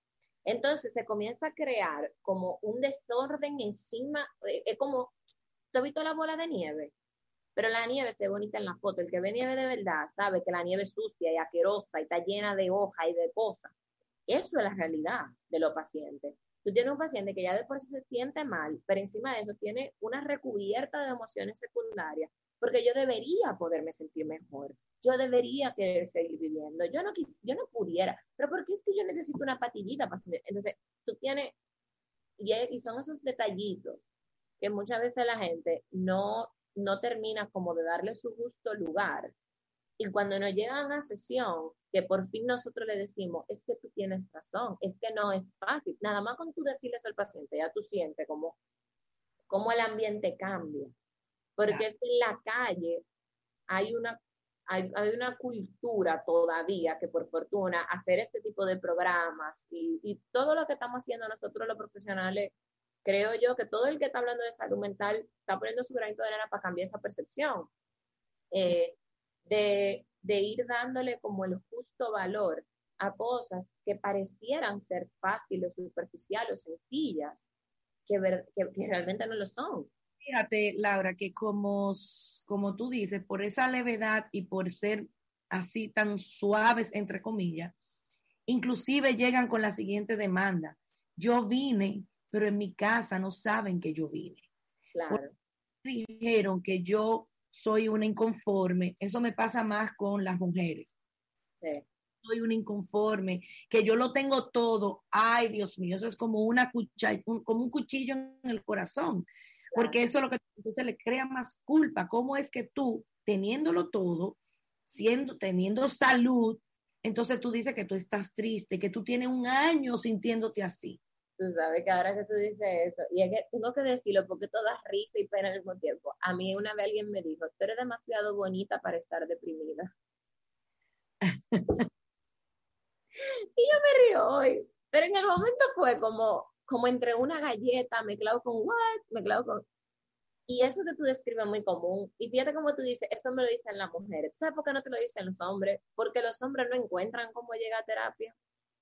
Entonces se comienza a crear como un desorden encima, eh, es como ¿Tú has visto la bola de nieve? Pero la nieve se ve bonita en la foto. El que ve nieve de verdad sabe que la nieve es sucia y asquerosa y está llena de hoja y de cosas. Eso es la realidad de los pacientes. Tú tienes un paciente que ya de por sí se siente mal, pero encima de eso tiene una recubierta de emociones secundarias, porque yo debería poderme sentir mejor. Yo debería querer seguir viviendo. Yo no, quis, yo no pudiera, pero porque es que yo necesito una patillita. Entonces, tú tienes, y, y son esos detallitos que muchas veces la gente no, no termina como de darle su justo lugar. Y cuando nos llegan a sesión, que por fin nosotros le decimos, es que tú tienes razón, es que no es fácil. Nada más con tú decirles al paciente, ya tú sientes como, como el ambiente cambia. Porque es que en la calle hay una, hay, hay, una cultura todavía que por fortuna hacer este tipo de programas y, y todo lo que estamos haciendo nosotros los profesionales creo yo que todo el que está hablando de salud mental está poniendo su granito de arena para cambiar esa percepción, eh, de, ir dándole como el justo valor a cosas que parecieran ser fáciles, superficiales o sencillas, que, que, realmente no lo son. Fíjate, Laura, que como, como tú dices, por esa levedad y por ser así tan suaves, entre comillas, inclusive llegan con la siguiente demanda. Yo vine pero en mi casa no saben que yo vine. Claro. Dijeron que yo soy una inconforme, eso me pasa más con las mujeres. Sí. Soy una inconforme, que yo lo tengo todo. Ay, Dios mío, eso es como una cuchilla, como un cuchillo en el corazón, porque eso es lo que entonces le crea más culpa. ¿Cómo es que tú, teniéndolo todo, siendo, teniendo salud, entonces tú dices que tú estás triste, que tú tienes un año sintiéndote así. Tú sabes que ahora que tú dices eso, y es que tengo que decirlo porque toda risa y pena al mismo tiempo. A mí una vez alguien me dijo, tú eres demasiado bonita para estar deprimida. <laughs> y yo me río hoy, pero en el momento fue como, como entre una galleta, me clavo con what, me clavo con... Y eso que tú describes es muy común. Y fíjate como tú dices, eso me lo dicen las mujeres. ¿Sabes por qué no te lo dicen los hombres? Porque los hombres no encuentran cómo llegar a terapia.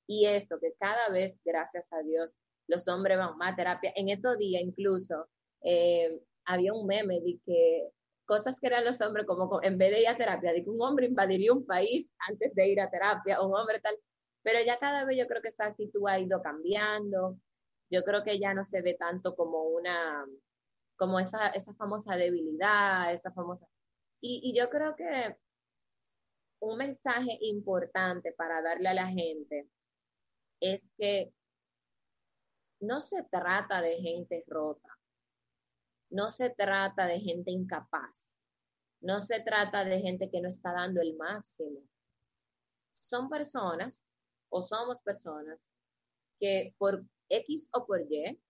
Y eso, que cada vez, gracias a Dios, los hombres van más a terapia. En estos días incluso eh, había un meme de que cosas que eran los hombres como en vez de ir a terapia, de que un hombre invadiría un país antes de ir a terapia, un hombre tal, pero ya cada vez yo creo que esa actitud ha ido cambiando, yo creo que ya no se ve tanto como una, como esa, esa famosa debilidad, esa famosa... Y, y yo creo que un mensaje importante para darle a la gente es que no se trata de gente rota, no se trata de gente incapaz, no se trata de gente que no está dando el máximo. Son personas o somos personas que por X o por Y,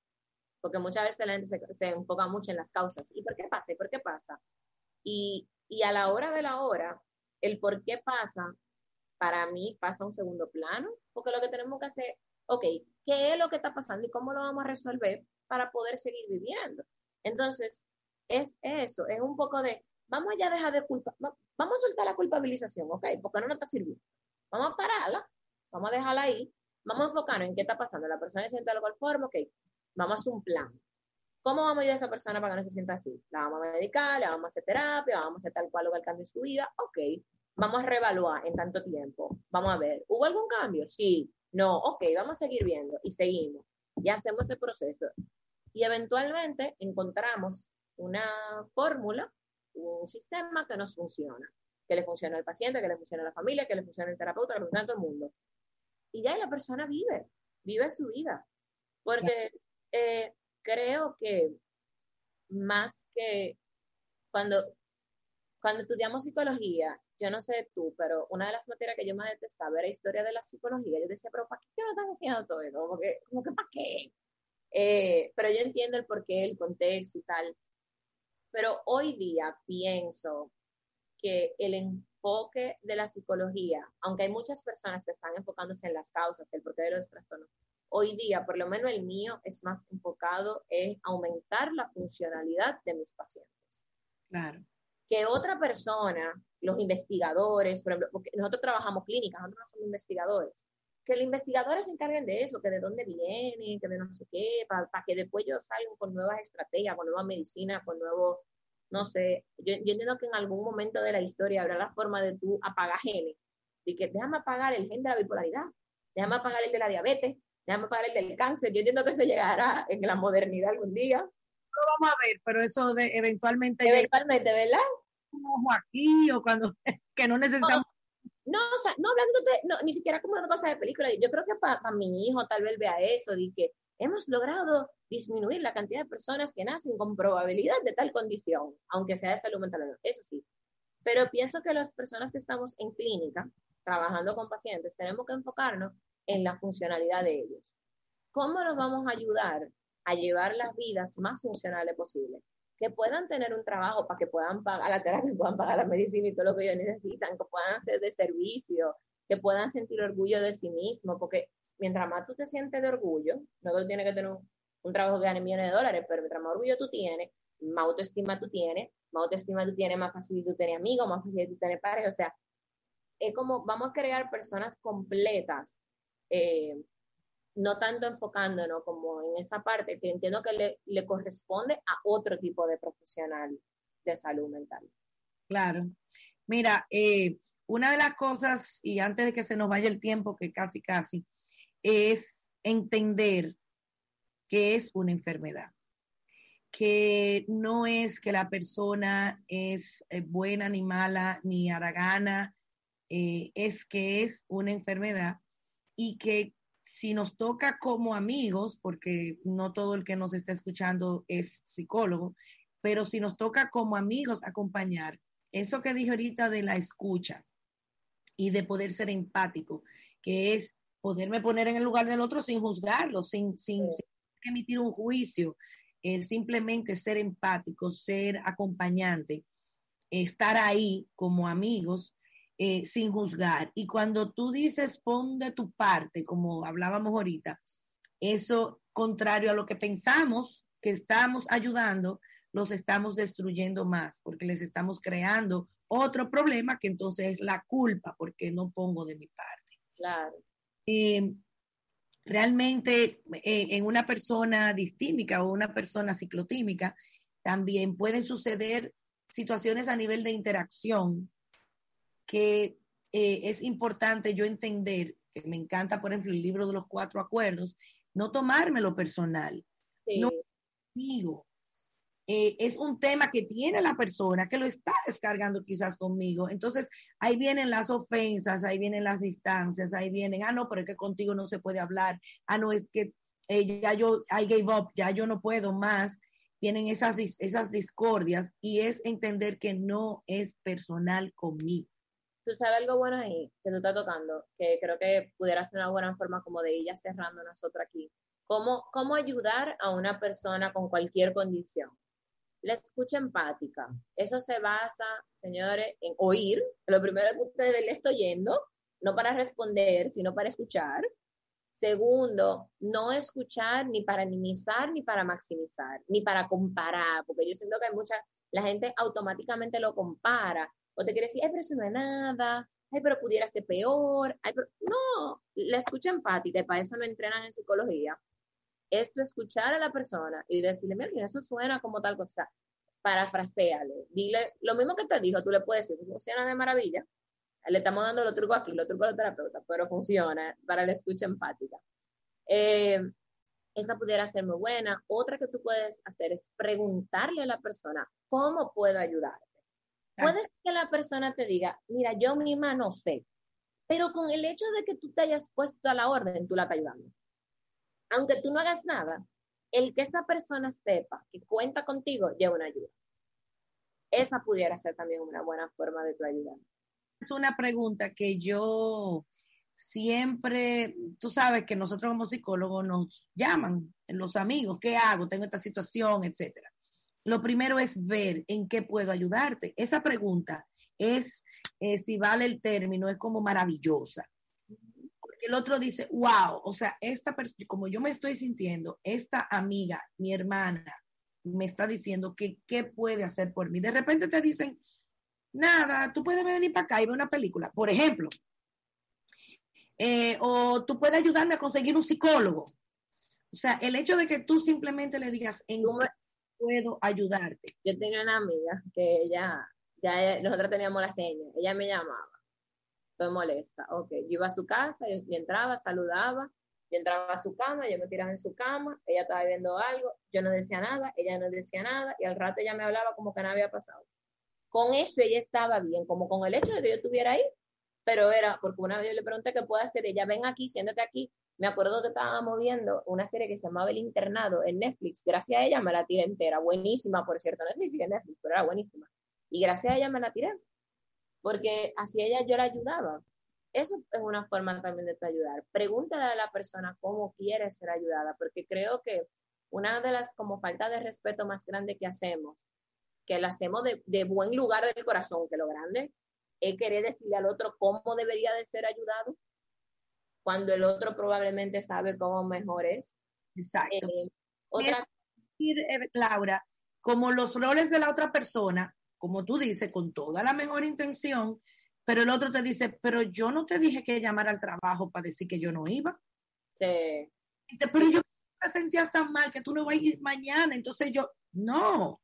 porque muchas veces la gente se, enfoca mucho en las causas. ¿Y por qué pasa? ¿Y por qué pasa? Y, y a la hora de la hora, el por qué pasa, para mí pasa a un segundo plano, porque lo que tenemos que hacer ok, ¿qué es lo que está pasando y cómo lo vamos a resolver para poder seguir viviendo? Entonces, es eso, es un poco de, vamos a ya dejar de culpa, vamos a soltar la culpabilización, ok, porque no nos está sirviendo. Vamos a pararla, vamos a dejarla ahí, vamos a enfocarnos en qué está pasando. La persona se siente de cual forma, ok, vamos a hacer un plan. ¿Cómo vamos a ayudar a esa persona para que no se sienta así? La vamos a medicar, la vamos a hacer terapia, vamos a hacer tal cual lo que cambio en su vida, ok. Vamos a reevaluar en tanto tiempo. Vamos a ver, ¿hubo algún cambio? Sí. No, ok, vamos a seguir viendo y seguimos y hacemos el proceso. Y eventualmente encontramos una fórmula, un sistema que nos funciona, que le funciona al paciente, que le funciona a la familia, que le funciona al terapeuta, que le funciona a todo el mundo. Y ya la persona vive, vive su vida. Porque eh, creo que más que cuando, cuando estudiamos psicología yo no sé tú, pero una de las materias que yo más detestaba era historia de la psicología. Yo decía, pero ¿para qué me están haciendo todo eso? Como como que ¿para qué? Eh, pero yo entiendo el porqué, el contexto y tal. Pero hoy día pienso que el enfoque de la psicología, aunque hay muchas personas que están enfocándose en las causas, el porqué de los trastornos, hoy día, por lo menos el mío, es más enfocado en aumentar la funcionalidad de mis pacientes. Claro. Que otra persona, los investigadores, por ejemplo, porque nosotros trabajamos clínicas, nosotros no somos investigadores, que los investigadores se encarguen de eso, que de dónde vienen, que de no sé qué, para que después ellos salgan con nuevas estrategias, con nuevas medicinas, con nuevos, no sé, yo, yo, entiendo que en algún momento de la historia habrá la forma de tú apagar genes, de que déjame apagar el gen de la bipolaridad, déjame apagar el de la diabetes, déjame apagar el del cáncer, yo entiendo que eso llegará en la modernidad algún día. No vamos a ver, pero eso de eventualmente... Eventualmente, ¿verdad? Como aquí o cuando, <laughs> que no necesitamos... No, o sea, no hablando de, no, ni siquiera como una cosa de película. Yo creo que para mi hijo tal vez vea eso, de que hemos logrado disminuir la cantidad de personas que nacen con probabilidad de tal condición, aunque sea de salud mental. Eso sí. Pero pienso que las personas que estamos en clínica, trabajando con pacientes, tenemos que enfocarnos en la funcionalidad de ellos. ¿Cómo los vamos a ayudar a llevar las vidas más funcionales posibles? que puedan tener un trabajo para que puedan pagar la terapia, puedan pagar la medicina y todo lo que ellos necesitan, que puedan hacer de servicio, que puedan sentir orgullo de sí mismo, porque mientras más tú te sientes de orgullo, no tú tienes que tener un, trabajo que gane millones de dólares, pero mientras más orgullo tú tienes, más autoestima tú tienes, más autoestima tú tienes, más facilidad tú tienes amigos, más facilidad tú tienes pareja, o sea, es como vamos a crear personas completas eh, no tanto enfocándonos como en esa parte que entiendo que le, corresponde a otro tipo de profesional de salud mental. Claro. Mira, eh, una de las cosas, y antes de que se nos vaya el tiempo, que casi, casi, es entender que es una enfermedad, que no es que la persona es eh, buena ni mala ni haragana, eh, es que es una enfermedad y que si nos toca como amigos, porque no todo el que nos está escuchando es psicólogo, pero si nos toca como amigos acompañar, eso que dije ahorita de la escucha y de poder ser empático, que es poderme poner en el lugar del otro sin juzgarlo, sin, sin, sí. sin emitir un juicio, simplemente ser empático, ser acompañante, estar ahí como amigos eh, sin juzgar. Y cuando tú dices pon de tu parte, como hablábamos ahorita, eso contrario a lo que pensamos que estamos ayudando, los estamos destruyendo más, porque les estamos creando otro problema que entonces es la culpa, porque no pongo de mi parte. Claro. Eh, realmente eh, en una persona distímica o una persona ciclotímica también pueden suceder situaciones a nivel de interacción que eh, es importante yo entender, que me encanta, por ejemplo, el libro de los cuatro acuerdos, no tomármelo personal. Sí. No digo. Eh, es un tema que tiene la persona que lo está descargando quizás conmigo. Entonces, ahí vienen las ofensas, ahí vienen las distancias, ahí vienen, ah, no, pero es que contigo no se puede hablar, ah, no, es que eh, ya yo, I gave up, ya yo no puedo más. Vienen esas, esas discordias y es entender que no es personal conmigo tú sabes algo bueno ahí que tú estás tocando, que creo que pudiera ser una buena forma como de ya cerrando nosotros aquí. ¿Cómo, ¿Cómo ayudar a una persona con cualquier condición? La escucha empática. Eso se basa, señores, en oír. Lo primero que ustedes le estoy oyendo, no para responder, sino para escuchar. Segundo, no escuchar ni para minimizar ni para maximizar, ni para comparar, porque yo siento que hay mucha, la gente automáticamente lo compara o te quiere decir, ay, pero eso no es nada, ay, pero pudiera ser peor, ay, pero no, la escucha empática, y para eso lo entrenan en psicología, es escuchar a la persona y decirle, mira, eso suena como tal cosa, parafraseale, dile, lo mismo que te dijo, tú le puedes decir, funciona de maravilla, le estamos dando los trucos aquí, los trucos de los terapeutas, pero funciona para la escucha empática. Eh, esa pudiera ser muy buena. Otra que tú puedes hacer es preguntarle a la persona, ¿cómo puedo ayudar? Puede ser que la persona te diga, mira, yo misma no sé, pero con el hecho de que tú te hayas puesto a la orden, tú la estás ayudando. Aunque tú no hagas nada, el que esa persona sepa que cuenta contigo lleva una ayuda. Esa pudiera ser también una buena forma de tu ayudar. es una pregunta que yo siempre, tú sabes que nosotros como psicólogos nos llaman los amigos, ¿qué hago? Tengo esta situación, etcétera. Lo primero es ver en qué puedo ayudarte. Esa pregunta es, eh, si vale el término, es como maravillosa. Porque el otro dice, wow, o sea, esta como yo me estoy sintiendo, esta amiga, mi hermana, me está diciendo que qué puede hacer por mí. De repente te dicen, nada, tú puedes venir para acá y ver una película, por ejemplo. Eh, o tú puedes ayudarme a conseguir un psicólogo. O sea, el hecho de que tú simplemente le digas, en qué puedo ayudarte. Yo tenía una amiga que ella, ya nosotros teníamos la seña, ella me llamaba, estoy molesta, ok, yo iba a su casa, y entraba, saludaba, yo entraba a su cama, yo me tiraba en su cama, ella estaba viendo algo, yo no decía nada, ella no decía nada, y al rato ella me hablaba como que nada había pasado. Con eso ella estaba bien, como con el hecho de que yo estuviera ahí, pero era, porque una vez yo le pregunté qué puede hacer, ella, ven aquí, siéntate aquí. Me acuerdo que estábamos viendo una serie que se llamaba El Internado en Netflix, gracias a ella me la tiré entera, buenísima, por cierto, no sé si sigue Netflix, pero era buenísima. Y gracias a ella me la tiré, porque así ella yo la ayudaba. Eso es una forma también de ayudar. Pregúntale a la persona cómo quiere ser ayudada, porque creo que una de las como falta de respeto más grande que hacemos, que la hacemos de, de buen lugar del corazón, que lo grande es querer decirle al otro cómo debería de ser ayudado, cuando el otro probablemente sabe cómo mejor es. Exacto. Eh, otra... Eh, Laura, como los roles de la otra persona, como tú dices, con toda la mejor intención, pero el otro te dice, pero yo no te dije que llamara al trabajo para decir que yo no iba. Sí. Pero yo te sentías tan mal que tú no vas a ir mañana, entonces yo, no.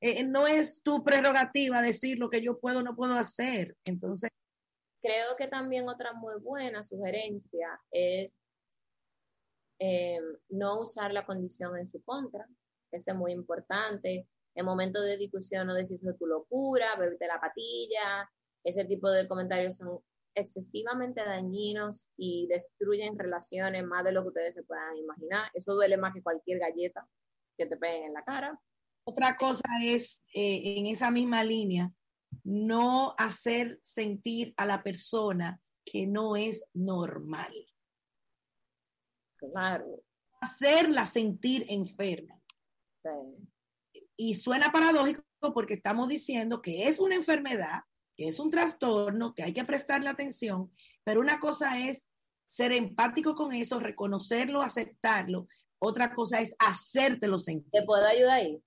Eh, no es tu prerrogativa decir lo que yo puedo o no puedo hacer. Entonces. Creo que también otra muy buena sugerencia es eh, no usar la condición en su contra. Ese es muy importante. En momentos de discusión no decir tu locura, beberte la patilla. Ese tipo de comentarios son excesivamente dañinos y destruyen relaciones más de lo que ustedes se puedan imaginar. Eso duele más que cualquier galleta que te peguen en la cara. Otra cosa es, eh, en esa misma línea, no hacer sentir a la persona que no es normal. Claro. Hacerla sentir enferma. Y suena paradójico porque estamos diciendo que es una enfermedad, que es un trastorno, que hay que prestarle atención, pero una cosa es ser empático con eso, reconocerlo, aceptarlo. Otra cosa es hacértelo sentir. ¿Te puedo ayudar ahí?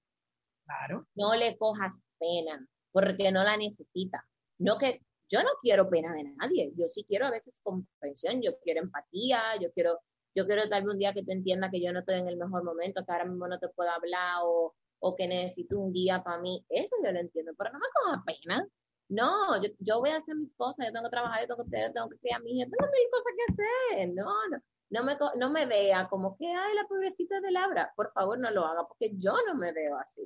Claro. No le cojas pena, porque no la necesita. No que yo no quiero pena de nadie, yo sí quiero a veces comprensión, yo quiero empatía, yo quiero, yo quiero vez un día que tú entiendas que yo no estoy en el mejor momento, que ahora mismo no te puedo hablar o, o que necesito un día para mí, eso yo lo entiendo, pero no me cojas pena. No, yo, yo, voy a hacer mis cosas, yo tengo que trabajar, yo tengo que, yo tengo que criar a mi hija, tengo mil cosas que hacer. No, no, no me, no me vea como que, ay, la pobrecita de Laura. Por favor, no lo haga, porque yo no me veo así.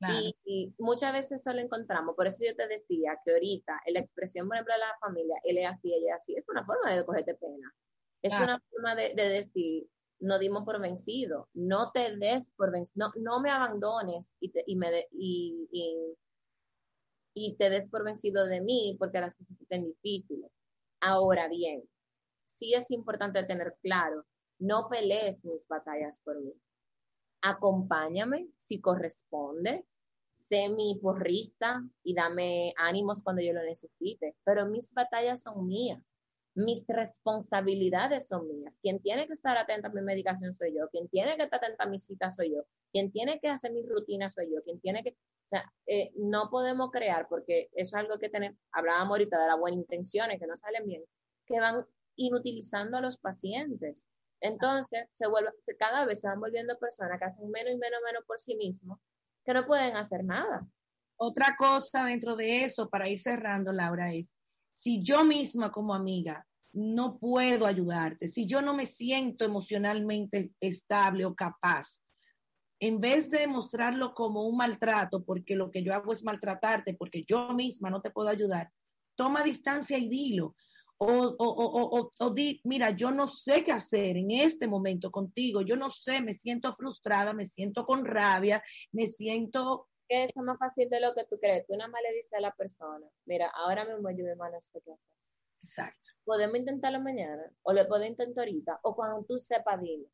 Y, muchas veces eso lo encontramos. Por eso yo te decía que ahorita la expresión, por ejemplo, de la familia, él es así, ella es así, es una forma de cogerte pena. Es una forma de, decir, no dimos por vencido, no te des por vencido, no, no me abandones y, te, y, me y, y, te des por vencido de mí porque las cosas estén difíciles. Ahora bien, sí es importante tener claro, no pelees mis batallas por mí acompáñame si corresponde, sé mi porrista y dame ánimos cuando yo lo necesite, pero mis batallas son mías, mis responsabilidades son mías. Quien tiene que estar atenta a mi medicación soy yo, quien tiene que estar atenta a mi cita soy yo, quien tiene que hacer mi rutina soy yo, quien tiene que, o sea, eh, no podemos crear, porque eso es algo que tenemos, hablábamos ahorita de las buenas intenciones que no salen bien, que van inutilizando a los pacientes. Entonces, se vuelve, cada vez se van volviendo personas que hacen menos y menos, menos por sí mismos, que no pueden hacer nada. Otra cosa dentro de eso, para ir cerrando, Laura, es, si yo misma como amiga no puedo ayudarte, si yo no me siento emocionalmente estable o capaz, en vez de mostrarlo como un maltrato, porque lo que yo hago es maltratarte, porque yo misma no te puedo ayudar, toma distancia y dilo o, o, o, di, mira, yo no sé qué hacer en este momento contigo, yo no sé, me siento frustrada, me siento con rabia, me siento eso es más fácil de lo que tú crees. Tú nada más le dices a la persona, mira, ahora mismo yo mi no sé qué hacer. Exacto. Podemos intentarlo mañana, o lo puedo intentar ahorita, o cuando tú sepas, dime.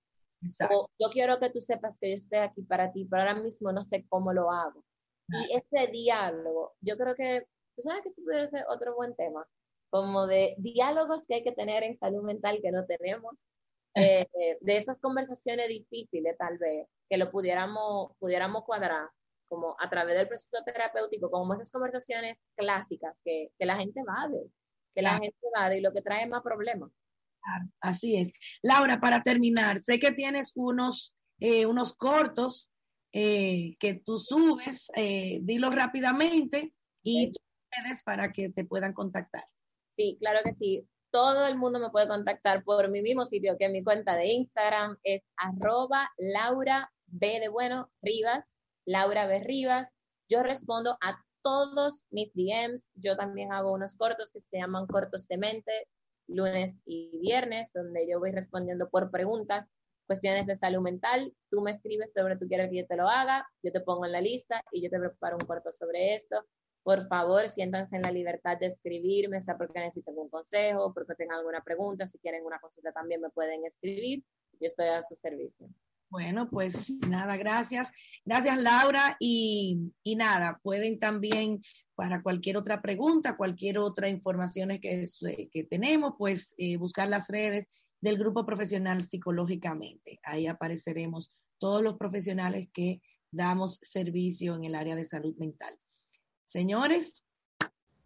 Exacto. yo quiero que tú sepas que yo estoy aquí para ti, pero ahora mismo no sé cómo lo hago. Y ese diálogo, yo creo que, tú sabes que se pudiera ser otro buen tema, como de diálogos que hay que tener en salud mental que no tenemos, eh, de esas conversaciones difíciles tal vez, que lo pudiéramos, pudiéramos cuadrar como a través del proceso terapéutico, como esas conversaciones clásicas que, que la gente va de, que la gente va de y lo que trae más problemas. Así es. Laura, para terminar, sé que tienes unos, eh, unos cortos eh, que tú subes, eh, dilo rápidamente y tú puedes para que te puedan contactar. Sí, claro que sí. Todo el mundo me puede contactar por mi mismo sitio, que mi cuenta de Instagram es arroba Laura B de Rivas, Laura B. Rivas. Yo respondo a todos mis DMs. Yo también hago unos cortos que se llaman cortos de mente, lunes y viernes, donde yo voy respondiendo por preguntas, cuestiones de salud mental. Tú me escribes sobre tú quieres que yo te lo haga, yo te pongo en la lista y yo te preparo un corto sobre esto. Por favor, siéntanse en la libertad de escribirme, sea porque necesiten un consejo, porque tengan alguna pregunta, si quieren una consulta también me pueden escribir. Yo estoy a su servicio. Bueno, pues nada, gracias. Gracias, Laura. Y, nada, pueden también, para cualquier otra pregunta, cualquier otra información que, que tenemos, pues eh, buscar las redes del Grupo Profesional Psicológicamente. Ahí apareceremos todos los profesionales que damos servicio en el área de salud mental. Señores,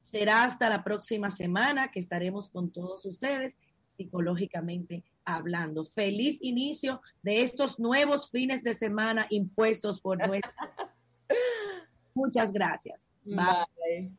será hasta la próxima semana que estaremos con todos ustedes psicológicamente hablando. Feliz inicio de estos nuevos fines de semana impuestos por nuestra. <laughs> Muchas gracias. Bye.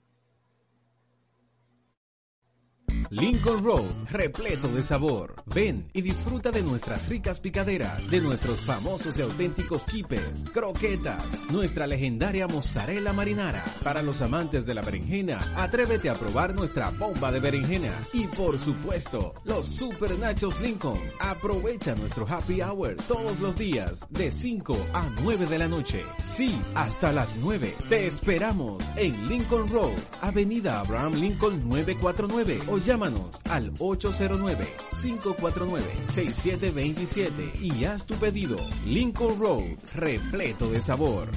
Lincoln Road, repleto de sabor. Ven y disfruta de nuestras ricas picaderas, de nuestros famosos y auténticos quipes, croquetas, nuestra legendaria mozzarella marinara. Para los amantes de la berenjena, atrévete a probar nuestra bomba de berenjena. Y por supuesto, los Super Nachos Lincoln. Aprovecha nuestro happy hour todos los días, de 5 a 9 de la noche. Sí, hasta las 9. Te esperamos en Lincoln Road, Avenida Abraham Lincoln 949 o ya Llámanos al 809-549-6727 y haz tu pedido. Lincoln Road, repleto de sabor.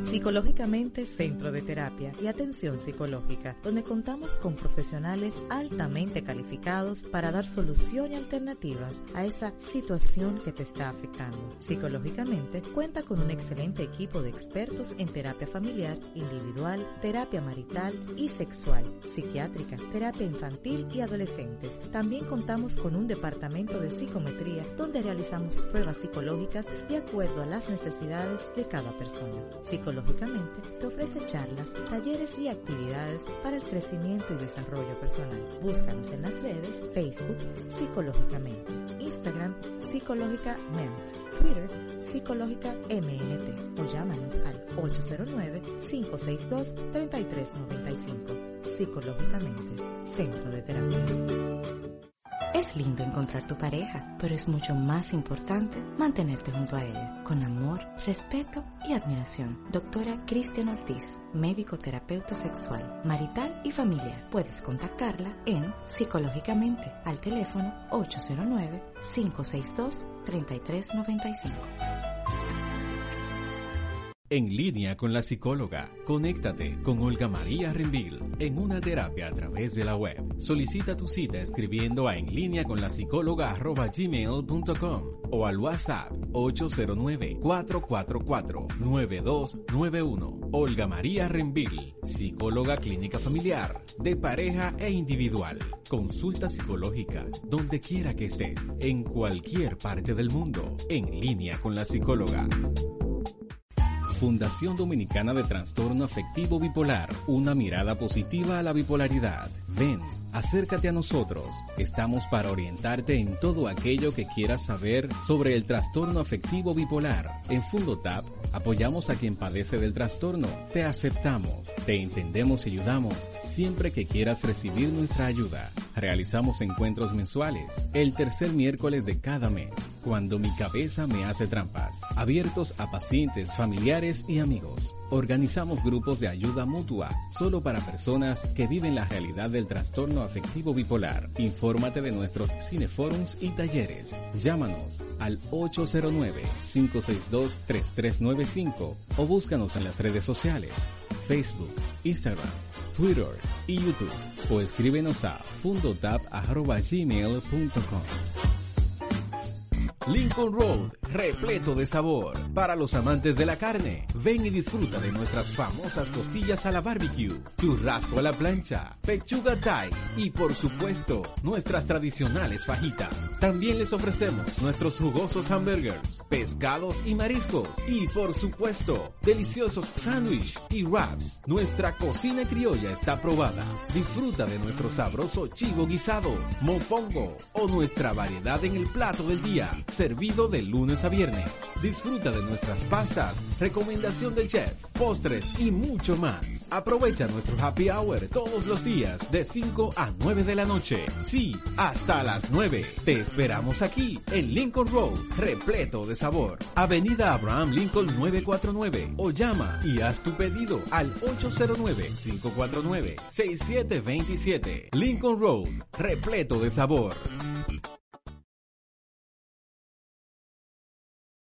Psicológicamente Centro de Terapia y Atención Psicológica, donde contamos con profesionales altamente calificados para dar solución y alternativas a esa situación que te está afectando. Psicológicamente cuenta con un excelente equipo de expertos en terapia familiar, individual, terapia marital y sexual, psiquiátrica, terapia infantil y adolescentes. También contamos con un departamento de psicometría donde realizamos pruebas psicológicas de acuerdo a las necesidades de cada persona te ofrece charlas, talleres y actividades para el crecimiento y desarrollo personal. Búscanos en las redes Facebook Psicológicamente, Instagram Psicológicamente, Twitter Psicológica MNT o llámanos al 809-562-3395. Psicológicamente, Centro de Terapia. Es lindo encontrar tu pareja, pero es mucho más importante mantenerte junto a ella, con amor, respeto y admiración. Doctora Cristian Ortiz, médico terapeuta sexual, marital y familiar. Puedes contactarla en Psicológicamente al teléfono 809 562 3395. En línea con la psicóloga, conéctate con Olga María Renville en una terapia a través de la web. Solicita tu cita escribiendo a en línea con la psicóloga o al WhatsApp 809-444-9291. Olga María Renville, psicóloga clínica familiar, de pareja e individual. Consulta psicológica donde quiera que estés, en cualquier parte del mundo, en línea con la psicóloga. Fundación Dominicana de Trastorno Afectivo Bipolar, una mirada positiva a la bipolaridad. Ven, acércate a nosotros. Estamos para orientarte en todo aquello que quieras saber sobre el trastorno afectivo bipolar. En FundoTap apoyamos a quien padece del trastorno. Te aceptamos, te entendemos y ayudamos siempre que quieras recibir nuestra ayuda. Realizamos encuentros mensuales, el tercer miércoles de cada mes, cuando mi cabeza me hace trampas, abiertos a pacientes, familiares y amigos. Organizamos grupos de ayuda mutua solo para personas que viven la realidad del trastorno afectivo bipolar. Infórmate de nuestros cineforums y talleres. Llámanos al 809-562-3395 o búscanos en las redes sociales, Facebook, Instagram, Twitter y YouTube o escríbenos a fundotap.gmail.com. Lincoln Road, repleto de sabor. Para los amantes de la carne, ven y disfruta de nuestras famosas costillas a la barbecue, churrasco a la plancha, pechuga thai y por supuesto, nuestras tradicionales fajitas. También les ofrecemos nuestros jugosos hamburgers, pescados y mariscos y por supuesto, deliciosos sándwich y wraps. Nuestra cocina criolla está probada. Disfruta de nuestro sabroso chivo guisado, mofongo o nuestra variedad en el plato del día servido de lunes a viernes. Disfruta de nuestras pastas, recomendación del chef, postres y mucho más. Aprovecha nuestro happy hour todos los días de 5 a 9 de la noche. Sí, hasta las 9. Te esperamos aquí en Lincoln Road, repleto de sabor. Avenida Abraham Lincoln 949 o llama y haz tu pedido al 809-549-6727. Lincoln Road, repleto de sabor.